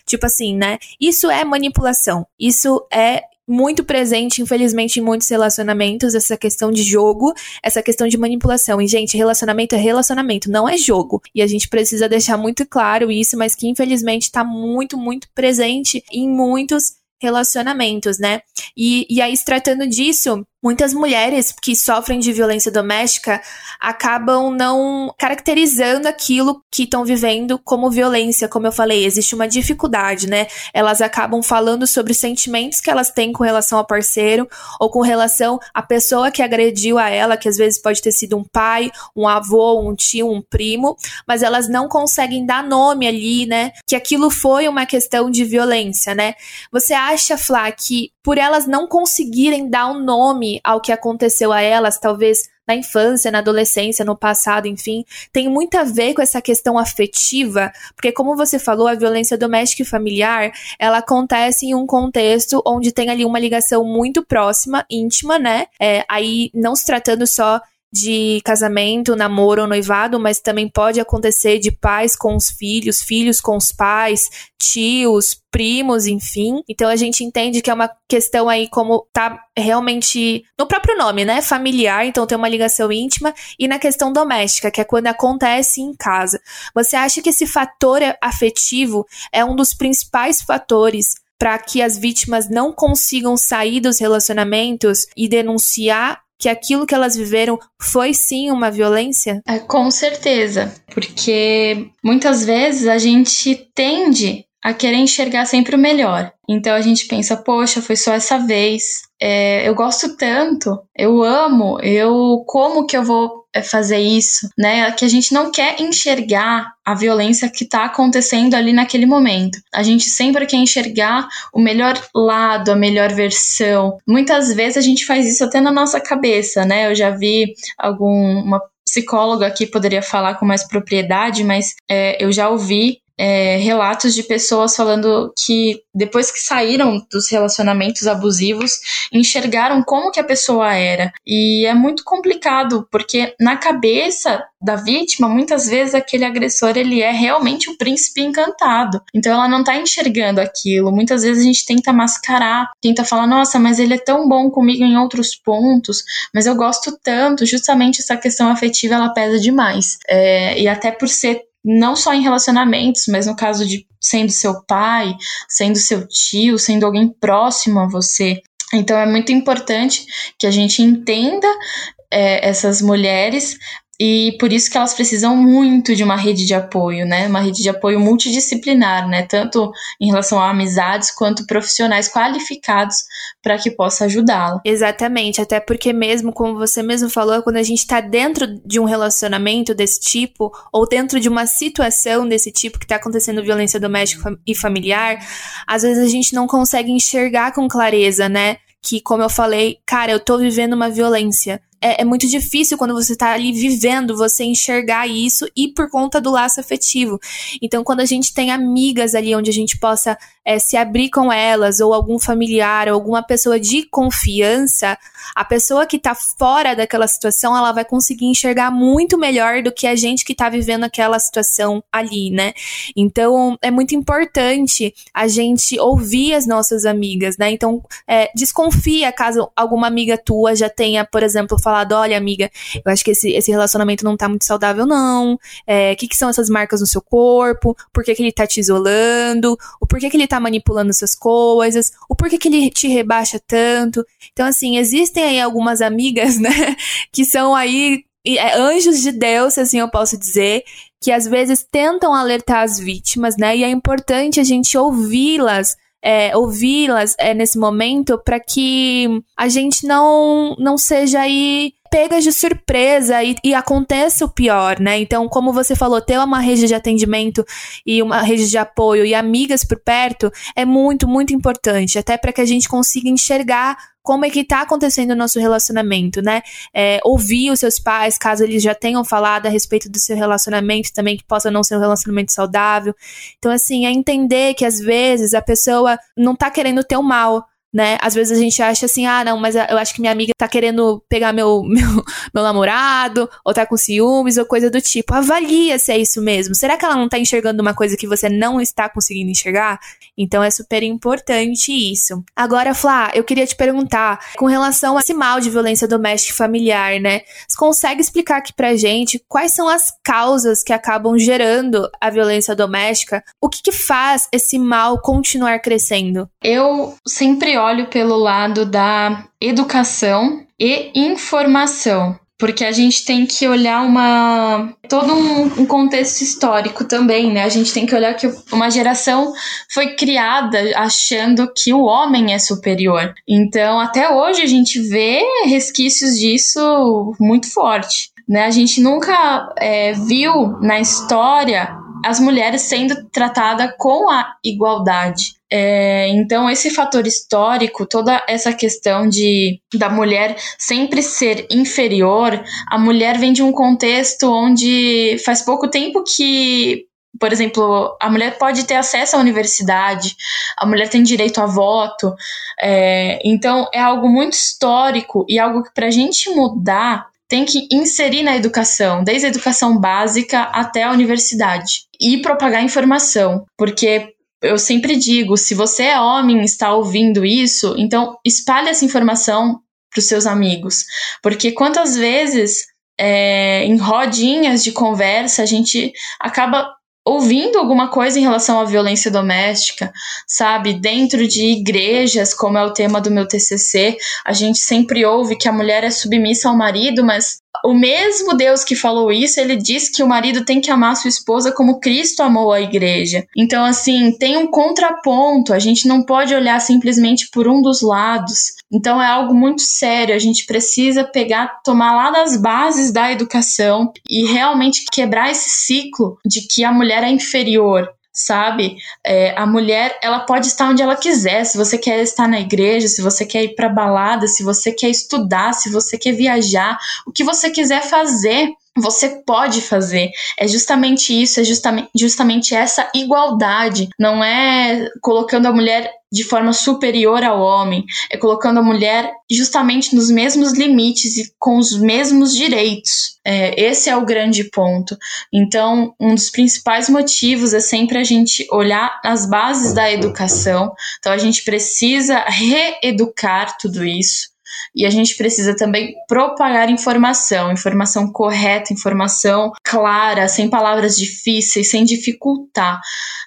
Tipo assim, né? Isso é manipulação. Isso é muito presente, infelizmente, em muitos relacionamentos, essa questão de jogo, essa questão de manipulação. E, gente, relacionamento é relacionamento, não é jogo. E a gente precisa deixar muito claro isso, mas que infelizmente está muito, muito presente em muitos relacionamentos, né? E, e aí, se tratando disso, muitas mulheres que sofrem de violência doméstica acabam não caracterizando aquilo que estão vivendo como violência, como eu falei, existe uma dificuldade, né? Elas acabam falando sobre sentimentos que elas têm com relação ao parceiro ou com relação à pessoa que agrediu a ela, que às vezes pode ter sido um pai, um avô, um tio, um primo, mas elas não conseguem dar nome ali, né? Que aquilo foi uma questão de violência, né? Você acha, Flá, que por elas não conseguirem dar um nome ao que aconteceu a elas, talvez na infância, na adolescência, no passado, enfim, tem muito a ver com essa questão afetiva, porque como você falou, a violência doméstica e familiar, ela acontece em um contexto onde tem ali uma ligação muito próxima, íntima, né? É, aí não se tratando só de casamento, namoro ou noivado, mas também pode acontecer de pais com os filhos, filhos com os pais, tios, primos, enfim. Então a gente entende que é uma questão aí como tá realmente no próprio nome, né? Familiar, então tem uma ligação íntima e na questão doméstica, que é quando acontece em casa. Você acha que esse fator afetivo é um dos principais fatores para que as vítimas não consigam sair dos relacionamentos e denunciar que aquilo que elas viveram foi sim uma violência? É, com certeza, porque muitas vezes a gente tende a querer enxergar sempre o melhor. Então a gente pensa, poxa, foi só essa vez. É, eu gosto tanto, eu amo, eu como que eu vou é, fazer isso, né? Que a gente não quer enxergar a violência que está acontecendo ali naquele momento. A gente sempre quer enxergar o melhor lado, a melhor versão. Muitas vezes a gente faz isso até na nossa cabeça, né? Eu já vi alguma psicóloga aqui poderia falar com mais propriedade, mas é, eu já ouvi é, relatos de pessoas falando que depois que saíram dos relacionamentos abusivos, enxergaram como que a pessoa era. E é muito complicado, porque na cabeça da vítima, muitas vezes aquele agressor ele é realmente um príncipe encantado. Então ela não tá enxergando aquilo. Muitas vezes a gente tenta mascarar, tenta falar, nossa, mas ele é tão bom comigo em outros pontos, mas eu gosto tanto. Justamente essa questão afetiva ela pesa demais. É, e até por ser não só em relacionamentos, mas no caso de sendo seu pai, sendo seu tio, sendo alguém próximo a você. Então é muito importante que a gente entenda é, essas mulheres e por isso que elas precisam muito de uma rede de apoio, né? Uma rede de apoio multidisciplinar, né? Tanto em relação a amizades quanto profissionais qualificados para que possa ajudá-la. Exatamente, até porque mesmo como você mesmo falou, quando a gente está dentro de um relacionamento desse tipo ou dentro de uma situação desse tipo que está acontecendo violência doméstica e familiar, às vezes a gente não consegue enxergar com clareza, né? Que, como eu falei, cara, eu tô vivendo uma violência é, é, muito difícil quando você tá ali vivendo, você enxergar isso e por conta do laço afetivo. Então, quando a gente tem amigas ali onde a gente possa é, se abrir com elas, ou algum familiar, ou alguma pessoa de confiança, a pessoa que tá fora daquela situação, ela vai conseguir enxergar muito melhor do que a gente que tá vivendo aquela situação ali, né? Então, é muito importante a gente ouvir as nossas amigas, né? Então, é, desconfia caso alguma amiga tua já tenha, por exemplo, falado: olha, amiga, eu acho que esse, esse relacionamento não tá muito saudável, não. O é, que, que são essas marcas no seu corpo? Por que, que ele tá te isolando? O porquê que ele tá manipulando essas coisas? O porquê que ele te rebaixa tanto? Então, assim, existem aí algumas amigas, né, que são aí é, anjos de Deus, assim eu posso dizer, que às vezes tentam alertar as vítimas, né? E é importante a gente ouvi-las é, ouvi-las é, nesse momento para que a gente não, não seja aí pegas de surpresa e, e aconteça o pior, né? Então, como você falou, ter uma rede de atendimento e uma rede de apoio e amigas por perto é muito, muito importante, até para que a gente consiga enxergar como é que tá acontecendo o nosso relacionamento, né? É, ouvir os seus pais, caso eles já tenham falado a respeito do seu relacionamento também, que possa não ser um relacionamento saudável. Então, assim, é entender que às vezes a pessoa não tá querendo o mal, né? Às vezes a gente acha assim, ah, não, mas eu acho que minha amiga tá querendo pegar meu, meu, meu namorado, ou tá com ciúmes, ou coisa do tipo. Avalia se é isso mesmo. Será que ela não tá enxergando uma coisa que você não está conseguindo enxergar? Então é super importante isso. Agora, Flá, eu queria te perguntar, com relação a esse mal de violência doméstica e familiar, né? Você consegue explicar aqui pra gente quais são as causas que acabam gerando a violência doméstica? O que, que faz esse mal continuar crescendo? Eu sempre olho pelo lado da educação e informação, porque a gente tem que olhar uma todo um, um, contexto histórico também, né? A gente tem que olhar que uma geração foi criada achando que o homem é superior. Então, até hoje a gente vê resquícios disso muito forte. Né? A gente nunca é, viu na história as mulheres sendo tratadas com a igualdade. É, então, esse fator histórico, toda essa questão de da mulher sempre ser inferior, a mulher vem de um contexto onde faz pouco tempo que por exemplo, a mulher pode ter acesso à universidade, a mulher tem direito a voto, é, então é algo muito histórico e algo que para a gente mudar tem que inserir na educação, desde a educação básica até a universidade e propagar informação, porque eu sempre digo, se você é homem e está ouvindo isso, então espalhe essa informação para os seus amigos. Porque quantas vezes é, em rodinhas de conversa a gente acaba ouvindo alguma coisa em relação à violência doméstica, sabe? Dentro de igrejas, como é o tema do meu TCC, a gente sempre ouve que a mulher é submissa ao marido, mas o mesmo Deus que falou isso, ele diz que o marido tem que amar sua esposa como Cristo amou a igreja. Então, assim, tem um contraponto, a gente não pode olhar simplesmente por um dos lados. Então, é algo muito sério, a gente precisa pegar, tomar lá das bases da educação e realmente quebrar esse ciclo de que a mulher é inferior sabe? É, a mulher, ela pode estar onde ela quiser. Se você quer estar na igreja, se você quer ir para balada, se você quer estudar, se você quer viajar, o que você quiser fazer, você pode fazer. É justamente isso, é justamente, justamente essa igualdade. Não é colocando a mulher de forma superior ao homem, é colocando a mulher justamente nos mesmos limites e com os mesmos direitos. É, esse é o grande ponto. Então, um dos principais motivos é sempre a gente olhar as bases da educação. Então, a gente precisa reeducar tudo isso. E a gente precisa também propagar informação, informação correta, informação clara, sem palavras difíceis, sem dificultar.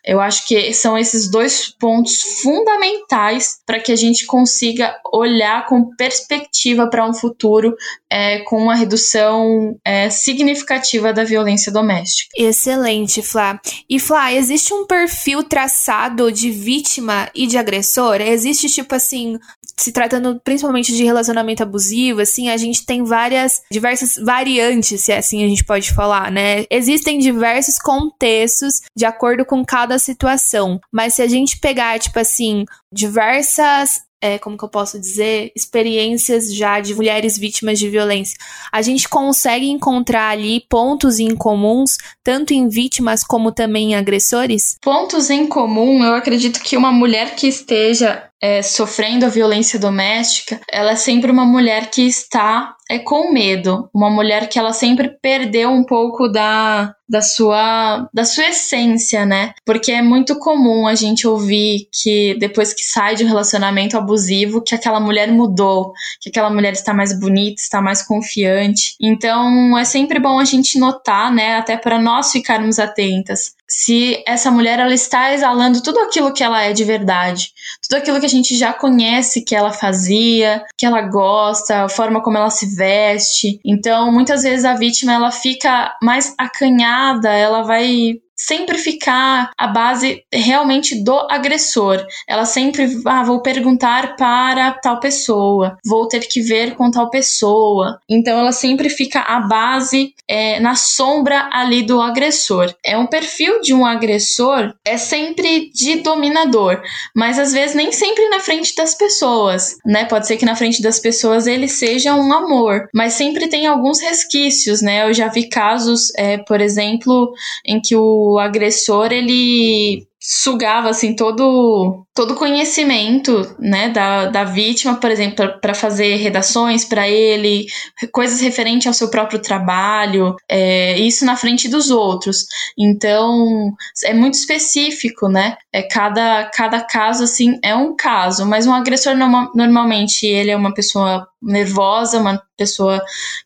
Eu acho que são esses dois pontos fundamentais para que a gente consiga olhar com perspectiva para um futuro é, com uma redução é, significativa da violência doméstica. Excelente, Flá. E Flá, existe um perfil traçado de vítima e de agressor? Existe, tipo assim, se tratando principalmente de relacionamento abusivo, assim, a gente tem várias, diversas variantes, se assim a gente pode falar, né? Existem diversos contextos de acordo com cada situação, mas se a gente pegar, tipo assim, diversas é, como que eu posso dizer, experiências já de mulheres vítimas de violência. A gente consegue encontrar ali pontos em comuns, tanto em vítimas como também em agressores? Pontos em comum, eu acredito que uma mulher que esteja é, sofrendo violência doméstica, ela é sempre uma mulher que está é, com medo, uma mulher que ela sempre perdeu um pouco da, da sua da sua essência, né? Porque é muito comum a gente ouvir que depois que sai de um relacionamento abusivo, que aquela mulher mudou, que aquela mulher está mais bonita, está mais confiante. Então, é sempre bom a gente notar, né, até para nós ficarmos atentas se essa mulher ela está exalando tudo aquilo que ela é de verdade, tudo aquilo que a gente já conhece que ela fazia, que ela gosta, a forma como ela se veste. Então, muitas vezes a vítima ela fica mais acanhada, ela vai sempre ficar a base realmente do agressor. Ela sempre, ah, vou perguntar para tal pessoa, vou ter que ver com tal pessoa. Então ela sempre fica a base é, na sombra ali do agressor. É um perfil de um agressor é sempre de dominador, mas às vezes nem sempre na frente das pessoas, né? Pode ser que na frente das pessoas ele seja um amor, mas sempre tem alguns resquícios, né? Eu já vi casos, é, por exemplo, em que o agressor ele sugava assim todo todo conhecimento né da, da vítima por exemplo para fazer redações para ele coisas referentes ao seu próprio trabalho é, isso na frente dos outros. Então é muito específico né? É cada cada caso assim é um caso mas um agressor norma, normalmente ele é uma pessoa nervosa uma pessoa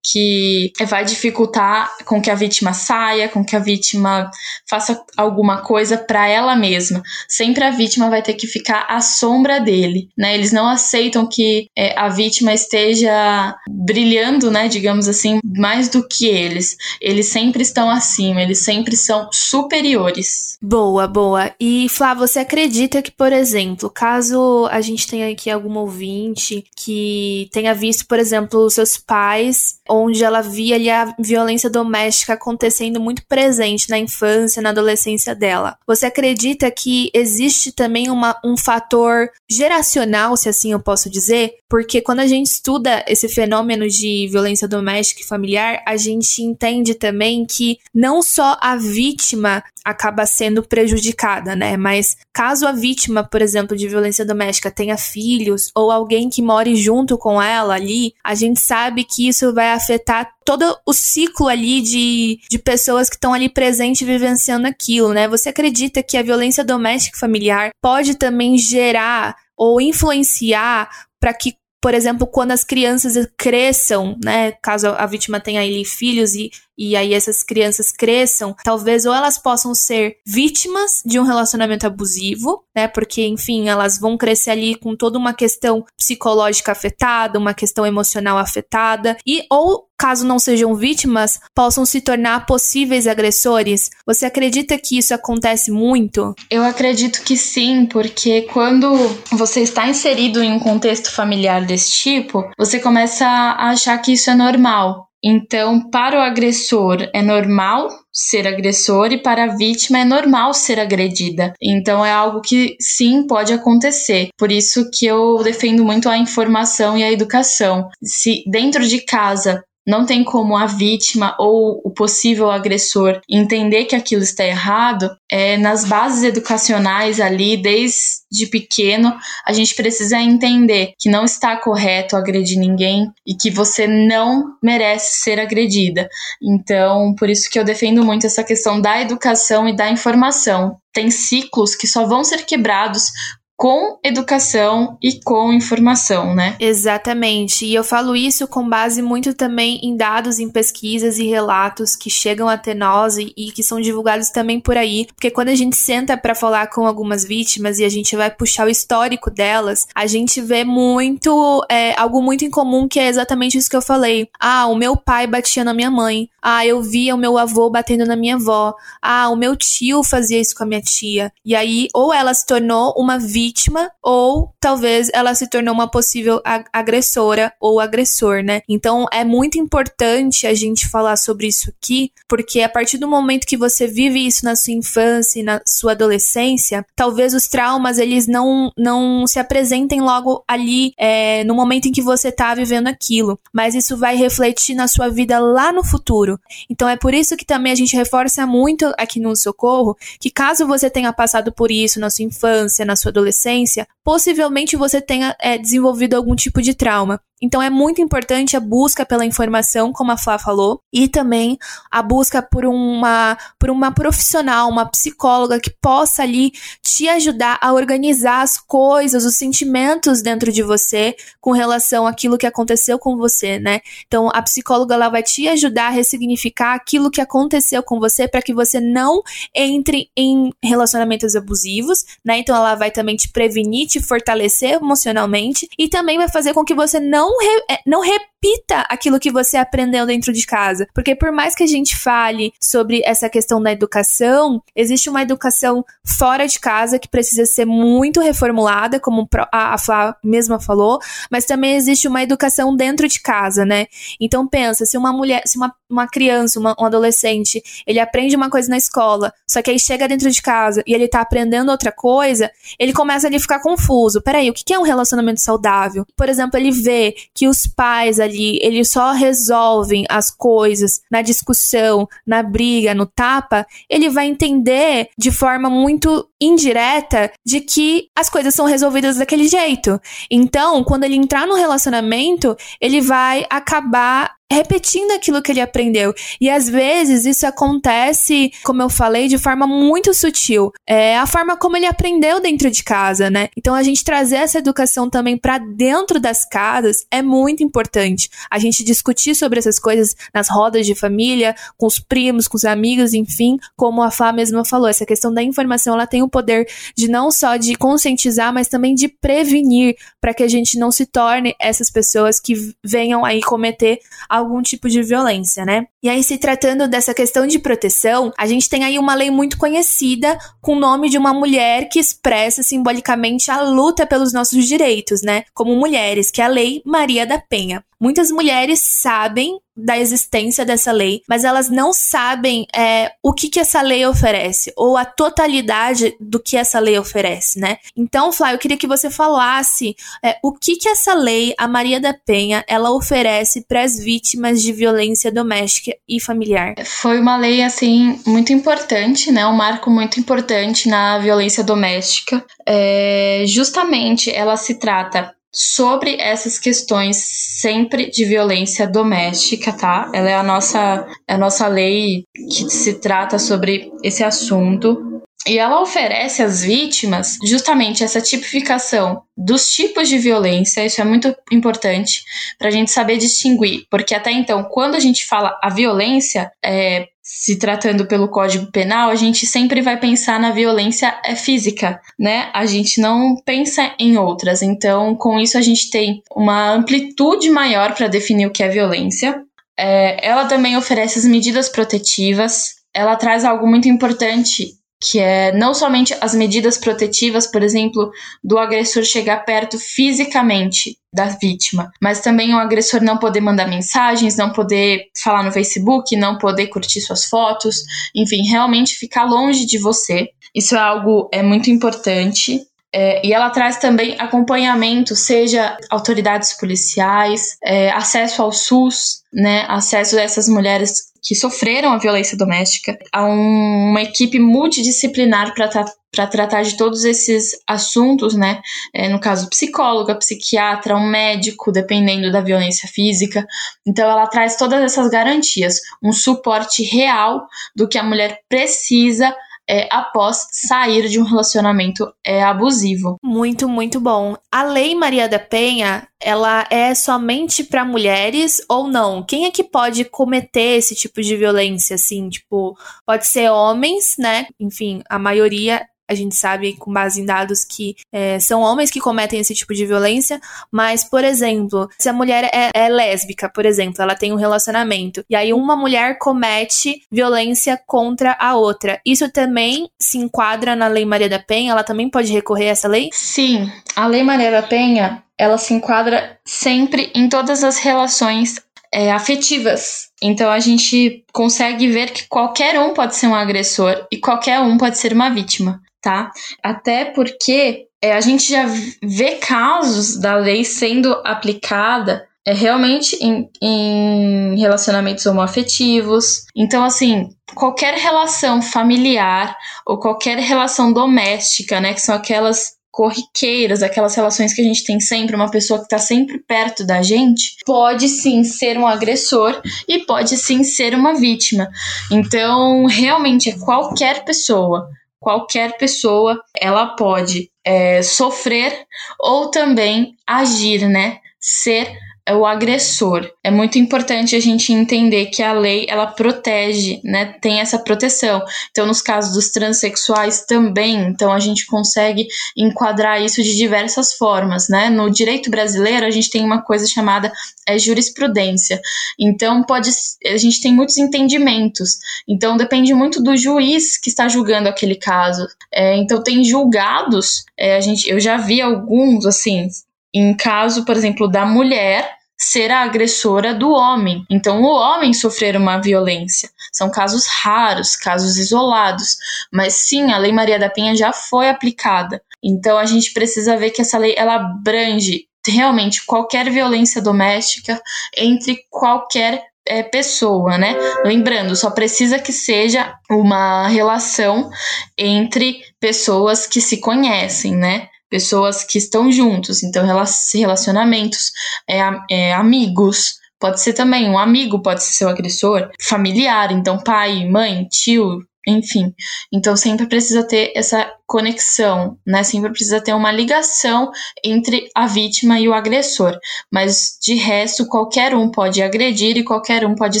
que vai dificultar com que a vítima saia, com que a vítima faça alguma coisa para ela mesma. Sempre a vítima vai ter que ficar à sombra dele, né? Eles não aceitam que é, a vítima esteja brilhando, né, digamos assim, mais do que eles. Eles sempre estão acima, eles sempre são superiores. Boa, boa. E Flá, você acredita que, por exemplo, caso a gente tenha aqui algum ouvinte que tenha visto, por exemplo, seus pais onde ela via ali a violência doméstica acontecendo muito presente na infância, na adolescência dela. Você acredita que existe também uma, um fator geracional, se assim eu posso dizer? Porque quando a gente estuda esse fenômeno de violência doméstica e familiar, a gente entende também que não só a vítima acaba sendo prejudicada, né? Mas caso a vítima, por exemplo, de violência doméstica tenha filhos ou alguém que more junto com ela ali, a gente sabe que isso vai afetar todo o ciclo ali de, de pessoas que estão ali presentes vivenciando aquilo, né? Você acredita que a violência doméstica familiar pode também gerar ou influenciar para que por exemplo, quando as crianças cresçam, né, caso a vítima tenha ali filhos e e aí essas crianças cresçam, talvez ou elas possam ser vítimas de um relacionamento abusivo, né? Porque, enfim, elas vão crescer ali com toda uma questão psicológica afetada, uma questão emocional afetada, e ou caso não sejam vítimas, possam se tornar possíveis agressores? Você acredita que isso acontece muito? Eu acredito que sim, porque quando você está inserido em um contexto familiar desse tipo, você começa a achar que isso é normal. Então, para o agressor é normal ser agressor e para a vítima é normal ser agredida. Então é algo que sim pode acontecer. Por isso que eu defendo muito a informação e a educação. Se dentro de casa não tem como a vítima ou o possível agressor entender que aquilo está errado. É, nas bases educacionais ali, desde pequeno, a gente precisa entender que não está correto agredir ninguém e que você não merece ser agredida. Então, por isso que eu defendo muito essa questão da educação e da informação. Tem ciclos que só vão ser quebrados com educação e com informação, né? Exatamente. E eu falo isso com base muito também em dados, em pesquisas e relatos que chegam até nós e, e que são divulgados também por aí. Porque quando a gente senta para falar com algumas vítimas e a gente vai puxar o histórico delas, a gente vê muito é, algo muito em comum que é exatamente isso que eu falei. Ah, o meu pai batia na minha mãe. Ah, eu via o meu avô batendo na minha avó. Ah, o meu tio fazia isso com a minha tia. E aí, ou ela se tornou uma vítima ou talvez ela se tornou uma possível agressora ou agressor, né? Então é muito importante a gente falar sobre isso aqui, porque a partir do momento que você vive isso na sua infância e na sua adolescência, talvez os traumas eles não, não se apresentem logo ali é, no momento em que você tá vivendo aquilo, mas isso vai refletir na sua vida lá no futuro. Então é por isso que também a gente reforça muito aqui no Socorro que caso você tenha passado por isso na sua infância, na sua adolescência, possivelmente você tenha é, desenvolvido algum tipo de trauma. Então é muito importante a busca pela informação, como a Flá falou, e também a busca por uma, por uma profissional, uma psicóloga que possa ali te ajudar a organizar as coisas, os sentimentos dentro de você com relação àquilo que aconteceu com você, né? Então a psicóloga ela vai te ajudar a ressignificar aquilo que aconteceu com você para que você não entre em relacionamentos abusivos, né? Então ela vai também te prevenir, te fortalecer emocionalmente e também vai fazer com que você não não, re, é, não repita aquilo que você aprendeu dentro de casa. Porque por mais que a gente fale sobre essa questão da educação, existe uma educação fora de casa que precisa ser muito reformulada, como a Flá mesma falou, mas também existe uma educação dentro de casa, né? Então pensa, se uma mulher, se uma, uma criança, uma, um adolescente, ele aprende uma coisa na escola, só que aí chega dentro de casa e ele tá aprendendo outra coisa, ele começa ali a ficar confuso. Peraí, o que é um relacionamento saudável? Por exemplo, ele vê que os pais ali, eles só resolvem as coisas na discussão, na briga, no tapa, ele vai entender de forma muito indireta de que as coisas são resolvidas daquele jeito. Então, quando ele entrar no relacionamento, ele vai acabar repetindo aquilo que ele aprendeu. E às vezes isso acontece, como eu falei, de forma muito sutil. É a forma como ele aprendeu dentro de casa, né? Então a gente trazer essa educação também para dentro das casas é muito importante. A gente discutir sobre essas coisas nas rodas de família, com os primos, com os amigos, enfim, como a Flá mesma falou, essa questão da informação, ela tem o poder de não só de conscientizar, mas também de prevenir para que a gente não se torne essas pessoas que venham aí cometer algum tipo de violência, né? E aí, se tratando dessa questão de proteção, a gente tem aí uma lei muito conhecida com o nome de uma mulher que expressa simbolicamente a luta pelos nossos direitos, né? Como mulheres, que é a Lei Maria da Penha. Muitas mulheres sabem da existência dessa lei, mas elas não sabem é, o que, que essa lei oferece, ou a totalidade do que essa lei oferece, né? Então, Flá, eu queria que você falasse é, o que, que essa lei, a Maria da Penha, ela oferece para as vítimas de violência doméstica e familiar. Foi uma lei, assim, muito importante, né? Um marco muito importante na violência doméstica. É, justamente, ela se trata sobre essas questões sempre de violência doméstica, tá? Ela é a nossa, é a nossa lei que se trata sobre esse assunto. E ela oferece às vítimas justamente essa tipificação dos tipos de violência, isso é muito importante para a gente saber distinguir, porque até então, quando a gente fala a violência, é, se tratando pelo Código Penal, a gente sempre vai pensar na violência é, física, né? A gente não pensa em outras. Então, com isso, a gente tem uma amplitude maior para definir o que é violência. É, ela também oferece as medidas protetivas. Ela traz algo muito importante que é não somente as medidas protetivas, por exemplo, do agressor chegar perto fisicamente da vítima, mas também o agressor não poder mandar mensagens, não poder falar no Facebook, não poder curtir suas fotos, enfim, realmente ficar longe de você. Isso é algo é muito importante. É, e ela traz também acompanhamento, seja autoridades policiais, é, acesso ao SUS, né, acesso a essas mulheres que sofreram a violência doméstica, a um, uma equipe multidisciplinar para para tratar de todos esses assuntos, né? É, no caso, psicóloga, psiquiatra, um médico, dependendo da violência física. Então, ela traz todas essas garantias, um suporte real do que a mulher precisa é, após sair de um relacionamento é, abusivo. Muito, muito bom. A Lei Maria da Penha, ela é somente para mulheres ou não? Quem é que pode cometer esse tipo de violência, assim? Tipo, pode ser homens, né? Enfim, a maioria a gente sabe com base em dados que é, são homens que cometem esse tipo de violência, mas, por exemplo, se a mulher é, é, lésbica, por exemplo, ela tem um relacionamento, e aí uma mulher comete violência contra a outra, isso também se enquadra na Lei Maria da Penha? Ela também pode recorrer a essa lei? Sim, a Lei Maria da Penha ela se enquadra sempre em todas as relações é, afetivas. Então a gente consegue ver que qualquer um pode ser um agressor e qualquer um pode ser uma vítima tá? Até porque é, a gente já vê casos da lei sendo aplicada é, realmente em, em relacionamentos homoafetivos. Então, assim, qualquer relação familiar ou qualquer relação doméstica, né, que são aquelas corriqueiras, aquelas relações que a gente tem sempre, uma pessoa que está sempre perto da gente, pode sim ser um agressor e pode sim ser uma vítima. Então, realmente é qualquer pessoa qualquer pessoa ela pode é, sofrer ou também agir, né? Ser é o agressor. É muito importante a gente entender que a lei ela protege, né? Tem essa proteção. Então, nos casos dos transexuais também, então a gente consegue enquadrar isso de diversas formas, né? No direito brasileiro, a gente tem uma coisa chamada é, jurisprudência. Então, pode a gente tem muitos entendimentos. Então, depende muito do juiz que está julgando aquele caso. É, então, tem julgados, é, a gente, eu já vi alguns assim em caso, por exemplo, da mulher ser a agressora do homem. Então, o homem sofrer uma violência. São casos raros, casos isolados. Mas sim, a Lei Maria da Penha já foi aplicada. Então, a gente precisa ver que essa lei ela abrange realmente qualquer violência doméstica entre qualquer é, pessoa, né? Lembrando, só precisa que seja uma relação entre pessoas que se conhecem, né? Pessoas que estão juntos, então relacionamentos, é, é, amigos, pode ser também um amigo, pode ser seu agressor, familiar, então pai, mãe, tio, enfim. Então sempre precisa ter essa conexão, né? Sempre precisa ter uma ligação entre a vítima e o agressor. Mas de resto, qualquer um pode agredir e qualquer um pode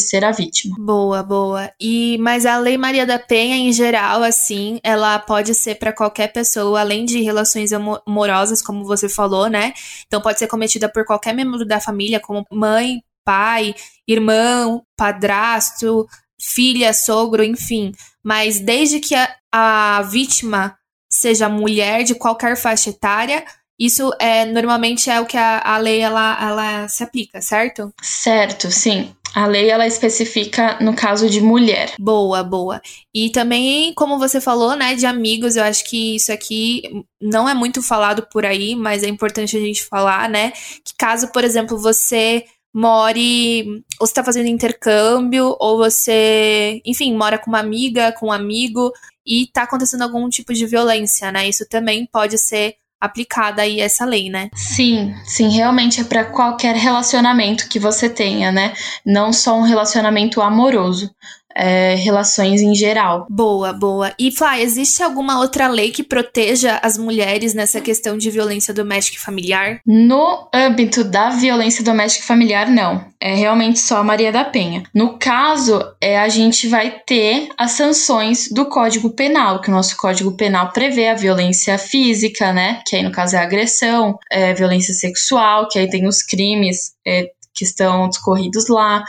ser a vítima. Boa, boa. E mas a Lei Maria da Penha em geral, assim, ela pode ser para qualquer pessoa, além de relações amorosas, como você falou, né? Então pode ser cometida por qualquer membro da família, como mãe, pai, irmão, padrasto, filha, sogro, enfim. Mas desde que a, a vítima seja mulher de qualquer faixa etária, isso é normalmente é o que a, a lei ela, ela se aplica, certo? Certo, sim. A lei ela especifica no caso de mulher. Boa, boa. E também, como você falou, né, de amigos, eu acho que isso aqui não é muito falado por aí, mas é importante a gente falar, né? Que caso, por exemplo, você more, ou você tá fazendo intercâmbio, ou você, enfim, mora com uma amiga, com um amigo, e tá acontecendo algum tipo de violência, né? Isso também pode ser aplicada aí essa lei, né? Sim, sim, realmente é para qualquer relacionamento que você tenha, né? Não só um relacionamento amoroso é, relações em geral. Boa, boa. E Fly, existe alguma outra lei que proteja as mulheres nessa questão de violência doméstica e familiar? No âmbito da violência doméstica e familiar, não. É realmente só a Maria da Penha. No caso, é, a gente vai ter as sanções do Código Penal, que o nosso Código Penal prevê a violência física, né? Que aí no caso é agressão, é, violência sexual, que aí tem os crimes é, que estão discorridos lá,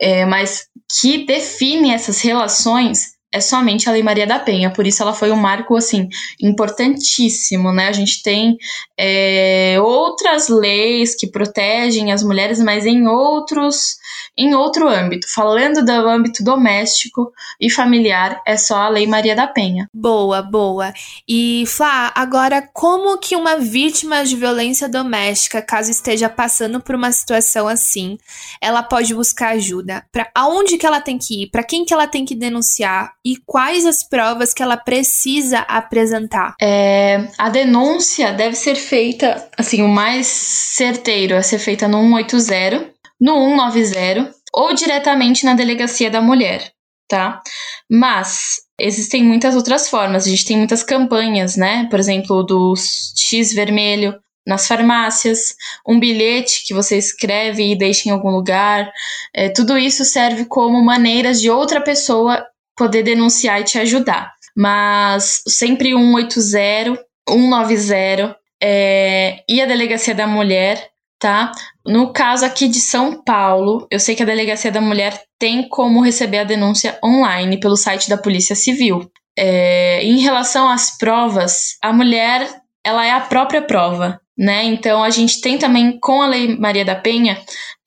é, mas que define essas relações é somente a Lei Maria da Penha, por isso ela foi um marco assim importantíssimo, né? A gente tem é, outras leis que protegem as mulheres, mas em outros em outro âmbito. Falando do âmbito doméstico e familiar, é só a Lei Maria da Penha. Boa, boa. E Flá, agora como que uma vítima de violência doméstica, caso esteja passando por uma situação assim, ela pode buscar ajuda? Para aonde que ela tem que ir? Para quem que ela tem que denunciar? E quais as provas que ela precisa apresentar? É, a denúncia deve ser feita, assim, o mais certeiro é ser feita no 180 no 190 ou diretamente na delegacia da mulher, tá? Mas existem muitas outras formas. A gente tem muitas campanhas, né? Por exemplo, do X vermelho nas farmácias, um bilhete que você escreve e deixa em algum lugar. É, tudo isso serve como maneiras de outra pessoa poder denunciar e te ajudar. Mas sempre 180, 190 é, e a delegacia da mulher tá? No caso aqui de São Paulo, eu sei que a Delegacia da Mulher tem como receber a denúncia online pelo site da Polícia Civil. É, em relação às provas, a mulher ela é a própria prova, né? Então a gente tem também com a Lei Maria da Penha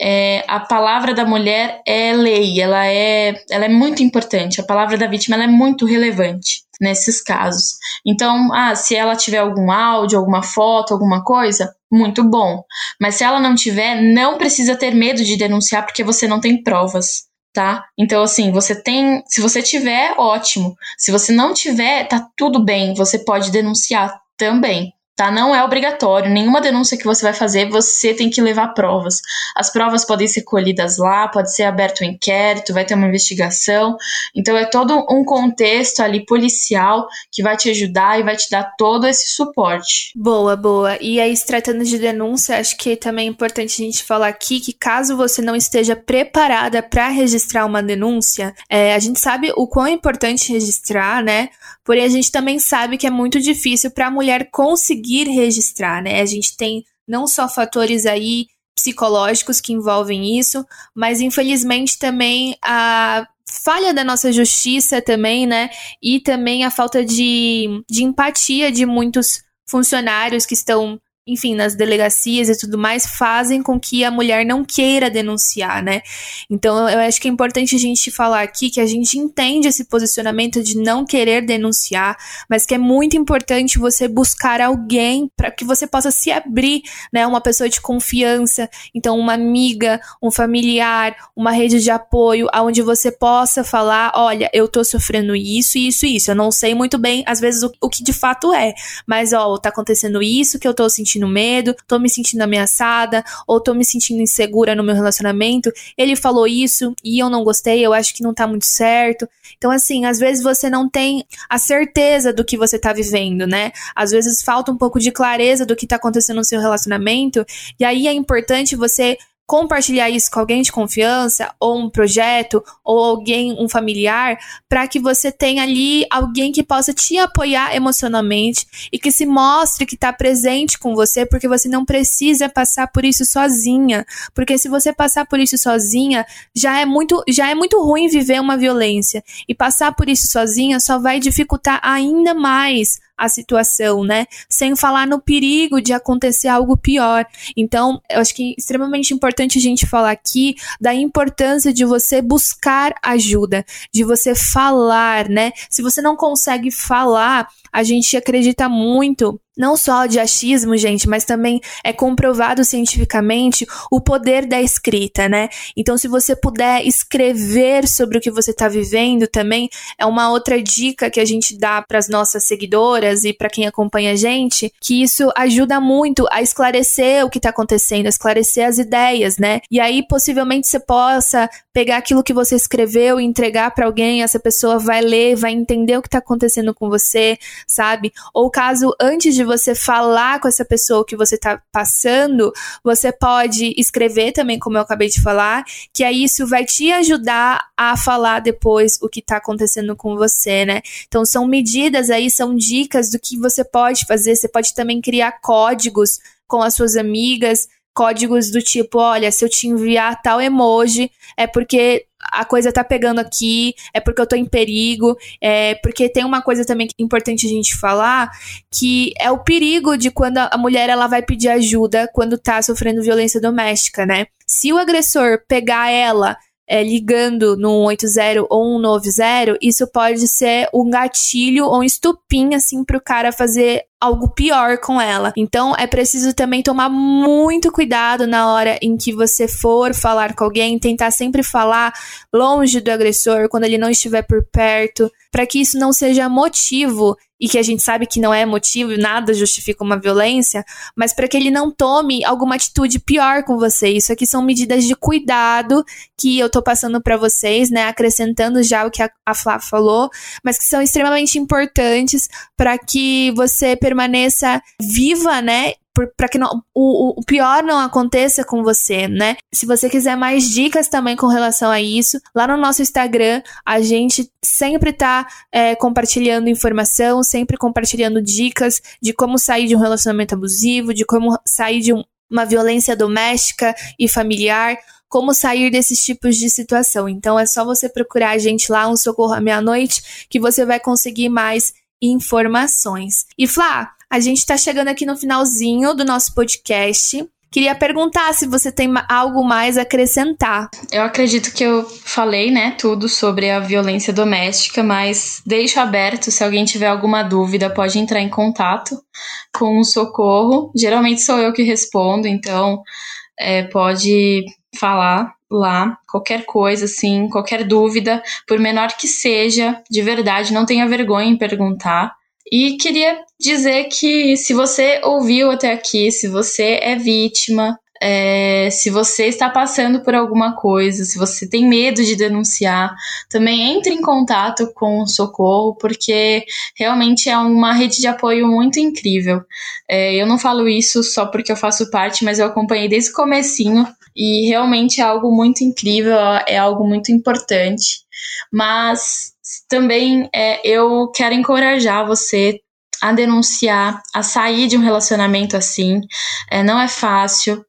é, a palavra da mulher é lei, ela é, ela é muito importante. A palavra da vítima é muito relevante nesses casos. Então, ah, se ela tiver algum áudio, alguma foto, alguma coisa, muito bom. Mas se ela não tiver, não precisa ter medo de denunciar porque você não tem provas, tá? Então assim, você tem, se você tiver, ótimo. Se você não tiver, tá tudo bem, você pode denunciar também. Tá? Não é obrigatório. Nenhuma denúncia que você vai fazer, você tem que levar provas. As provas podem ser colhidas lá, pode ser aberto um inquérito, vai ter uma investigação. Então é todo um contexto ali policial que vai te ajudar e vai te dar todo esse suporte. Boa, boa. E aí, se tratando de denúncia, acho que também é importante a gente falar aqui que caso você não esteja preparada para registrar uma denúncia, é, a gente sabe o quão é importante registrar, né? Porém, a gente também sabe que é muito difícil para a mulher conseguir registrar, né? A gente tem não só fatores aí psicológicos que envolvem isso, mas infelizmente também a falha da nossa justiça também, né? E também a falta de, de empatia de muitos funcionários que estão enfim, nas delegacias e tudo mais, fazem com que a mulher não queira denunciar, né? Então, eu acho que é importante a gente falar aqui que a gente entende esse posicionamento de não querer denunciar, mas que é muito importante você buscar alguém para que você possa se abrir, né? Uma pessoa de confiança, então uma amiga, um familiar, uma rede de apoio, aonde você possa falar, olha, eu tô sofrendo isso, isso, isso. Eu não sei muito bem, às vezes, o, o que de fato é, mas ó, tá acontecendo isso que eu tô sentindo sentindo medo, tô me sentindo ameaçada, ou tô me sentindo insegura no meu relacionamento. Ele falou isso e eu não gostei, eu acho que não tá muito certo. Então, assim, às vezes você não tem a certeza do que você tá vivendo, né? Às vezes falta um pouco de clareza do que tá acontecendo no seu relacionamento, e aí é importante você compartilhar isso com alguém de confiança, ou um projeto, ou alguém, um familiar, para que você tenha ali alguém que possa te apoiar emocionalmente e que se mostre que está presente com você, porque você não precisa passar por isso sozinha. Porque se você passar por isso sozinha, já é muito, já é muito ruim viver uma violência. E passar por isso sozinha só vai dificultar ainda mais a situação, né? Sem falar no perigo de acontecer algo pior. Então, eu acho que é extremamente importante a gente falar aqui da importância de você buscar ajuda, de você falar, né? Se você não consegue falar, a gente acredita muito não só de achismo, gente, mas também é comprovado cientificamente o poder da escrita, né? Então, se você puder escrever sobre o que você está vivendo também, é uma outra dica que a gente dá para as nossas seguidoras e para quem acompanha a gente, que isso ajuda muito a esclarecer o que está acontecendo, a esclarecer as ideias, né? E aí, possivelmente, você possa pegar aquilo que você escreveu e entregar para alguém, essa pessoa vai ler, vai entender o que está acontecendo com você, sabe? Ou caso antes de de você falar com essa pessoa o que você tá passando, você pode escrever também, como eu acabei de falar, que aí isso vai te ajudar a falar depois o que tá acontecendo com você, né? Então são medidas aí, são dicas do que você pode fazer. Você pode também criar códigos com as suas amigas, códigos do tipo, olha, se eu te enviar tal emoji, é porque a coisa tá pegando aqui, é porque eu tô em perigo, é porque tem uma coisa também que é importante a gente falar, que é o perigo de quando a mulher ela vai pedir ajuda quando tá sofrendo violência doméstica, né? Se o agressor pegar ela é, ligando no 180 ou 190, isso pode ser um gatilho ou um estupim, assim, pro cara fazer algo pior com ela. Então é preciso também tomar muito cuidado na hora em que você for falar com alguém, tentar sempre falar longe do agressor, quando ele não estiver por perto, para que isso não seja motivo e que a gente sabe que não é motivo, nada justifica uma violência, mas para que ele não tome alguma atitude pior com você. Isso aqui são medidas de cuidado que eu tô passando para vocês, né, acrescentando já o que a, a Flá falou, mas que são extremamente importantes para que você viva, né, para que não, o, o pior não aconteça com você, né? Se você quiser mais dicas também com relação a isso, lá no nosso Instagram a gente sempre tá é, compartilhando informação, sempre compartilhando dicas de como sair de um relacionamento abusivo, de como sair de um, uma violência doméstica e familiar, como sair desses tipos de situação. Então é só você procurar a gente lá, um socorro à meia-noite, que você vai conseguir mais informações. E Flá, a gente está chegando aqui no finalzinho do nosso podcast. Queria perguntar se você tem algo mais a acrescentar. Eu acredito que eu falei, né, tudo sobre a violência doméstica, mas deixo aberto se alguém tiver alguma dúvida, pode entrar em contato com o socorro. Geralmente sou eu que respondo, então é, pode falar lá qualquer coisa, assim, qualquer dúvida, por menor que seja, de verdade, não tenha vergonha em perguntar. E queria dizer que se você ouviu até aqui, se você é vítima, é, se você está passando por alguma coisa, se você tem medo de denunciar, também entre em contato com o Socorro, porque realmente é uma rede de apoio muito incrível. É, eu não falo isso só porque eu faço parte, mas eu acompanhei desde o comecinho e realmente é algo muito incrível, é algo muito importante. Mas também é, eu quero encorajar você a denunciar, a sair de um relacionamento assim. É, não é fácil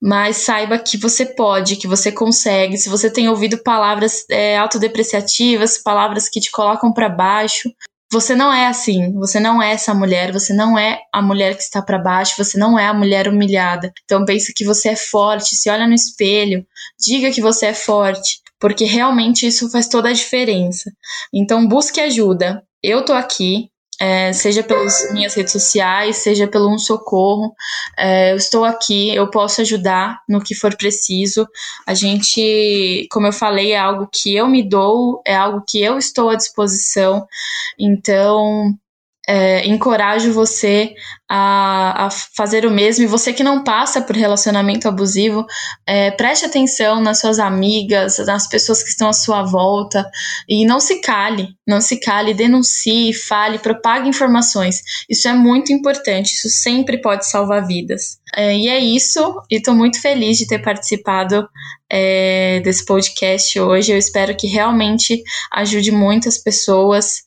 mas saiba que você pode, que você consegue. Se você tem ouvido palavras é, autodepreciativas, palavras que te colocam para baixo, você não é assim. Você não é essa mulher. Você não é a mulher que está para baixo. Você não é a mulher humilhada. Então pense que você é forte. Se olha no espelho, diga que você é forte, porque realmente isso faz toda a diferença. Então busque ajuda. Eu tô aqui, é, seja pelas minhas redes sociais, seja pelo Um Socorro. É, eu estou aqui, eu posso ajudar no que for preciso. A gente, como eu falei, é algo que eu me dou, é algo que eu estou à disposição. Então, é, encorajo você a, a, fazer o mesmo. E você que não passa por relacionamento abusivo, é, preste atenção nas suas amigas, nas pessoas que estão à sua volta e não se cale, não se cale, denuncie, fale, propague informações. Isso é muito importante, isso sempre pode salvar vidas. É, e é isso, e estou muito feliz de ter participado é, desse podcast hoje. Eu espero que realmente ajude muitas pessoas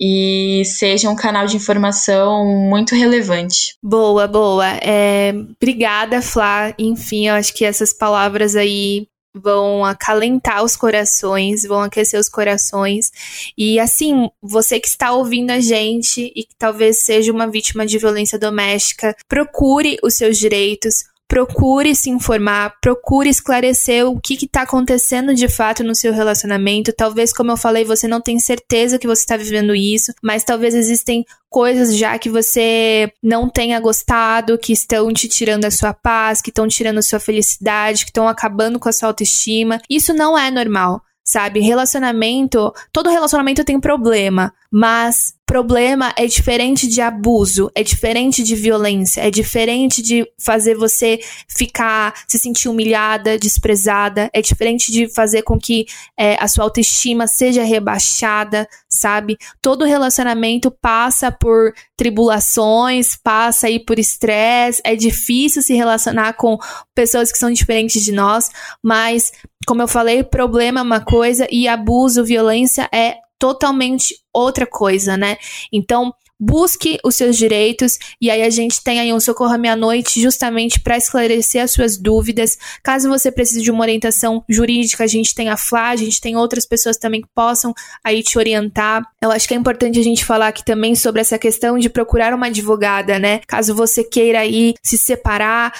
e seja um canal de informação muito relevante. Boa, boa. É, obrigada, Flá. Enfim, eu acho que essas palavras aí vão acalentar os corações, vão aquecer os corações. E assim, você que está ouvindo a gente e que talvez seja uma vítima de violência doméstica, procure os seus direitos procure se informar, procure esclarecer o que está acontecendo de fato no seu relacionamento. Talvez, como eu falei, você não tem certeza que você está vivendo isso, mas talvez existem coisas já que você não tenha gostado, que estão te tirando a sua paz, que estão tirando a sua felicidade, que estão acabando com a sua autoestima. Isso não é normal sabe? Relacionamento, todo relacionamento tem problema, mas problema é diferente de abuso, é diferente de violência, é diferente de fazer você ficar, se sentir humilhada, desprezada, é diferente de fazer com que é, a sua autoestima seja rebaixada, sabe? Todo relacionamento passa por tribulações, passa aí por estresse, é difícil se relacionar com pessoas que são diferentes de nós, mas como eu falei, problema é uma coisa e abuso, violência é totalmente outra coisa, né? Então, busque os seus direitos e aí a gente tem aí um socorro à meia-noite justamente para esclarecer as suas dúvidas. Caso você precise de uma orientação jurídica, a gente tem a FLA, a gente tem outras pessoas também que possam aí te orientar. Eu acho que é importante a gente falar aqui também sobre essa questão de procurar uma advogada, né? Caso você queira aí se separar,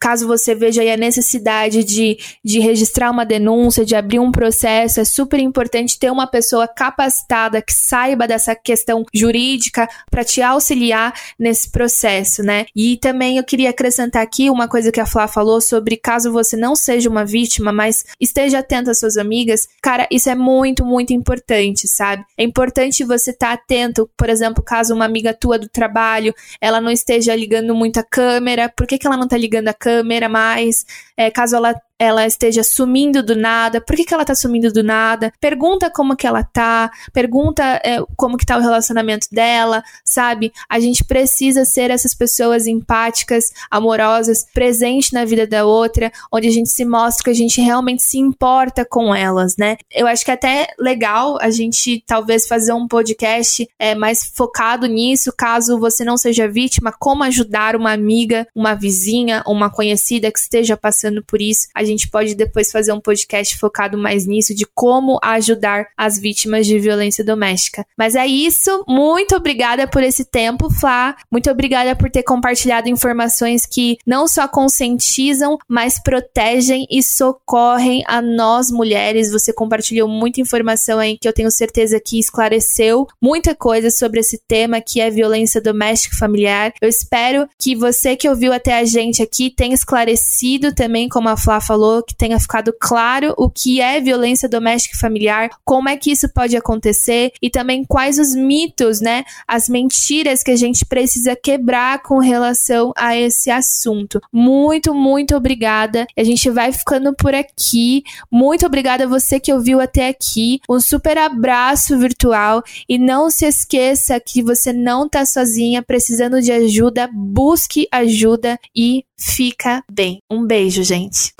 caso você veja aí a necessidade de, de registrar uma denúncia, de abrir um processo, é super importante ter uma pessoa capacitada que saiba dessa questão jurídica para te auxiliar nesse processo, né? E também eu queria acrescentar aqui uma coisa que a Flá falou sobre caso você não seja uma vítima, mas esteja atento às suas amigas. Cara, isso é muito, muito importante, sabe? É importante você estar tá atento, por exemplo, caso uma amiga tua do trabalho, ela não esteja ligando muito a câmera, por que, que ela não tá ligando a câmera mais? É, caso ela ela esteja sumindo do nada, por que, que ela tá sumindo do nada, pergunta como que ela tá, pergunta é, como que tá o relacionamento dela, sabe? A gente precisa ser essas pessoas empáticas, amorosas, presente na vida da outra, onde a gente se mostra que a gente realmente se importa com elas, né? Eu acho que é até legal a gente talvez fazer um podcast é, mais focado nisso, caso você não seja vítima, como ajudar uma amiga, uma vizinha, uma conhecida que esteja passando por isso. A gente pode depois fazer um podcast focado mais nisso, de como ajudar as vítimas de violência doméstica. Mas é isso. Muito obrigada por esse tempo, Flá. Muito obrigada por ter compartilhado informações que não só conscientizam, mas protegem e socorrem a nós mulheres. Você compartilhou muita informação aí que eu tenho certeza que esclareceu muita coisa sobre esse tema que é violência doméstica e familiar. Eu espero que você que ouviu até a gente aqui tenha esclarecido também, como a Flá falou falou, que tenha ficado claro o que é violência doméstica e familiar, como é que isso pode acontecer e também quais os mitos, né, as mentiras que a gente precisa quebrar com relação a esse assunto. Muito, muito obrigada. A gente vai ficando por aqui. Muito obrigada a você que ouviu até aqui. Um super abraço virtual e não se esqueça que você não tá sozinha, precisando de ajuda, busque ajuda e fica bem. Um beijo, gente.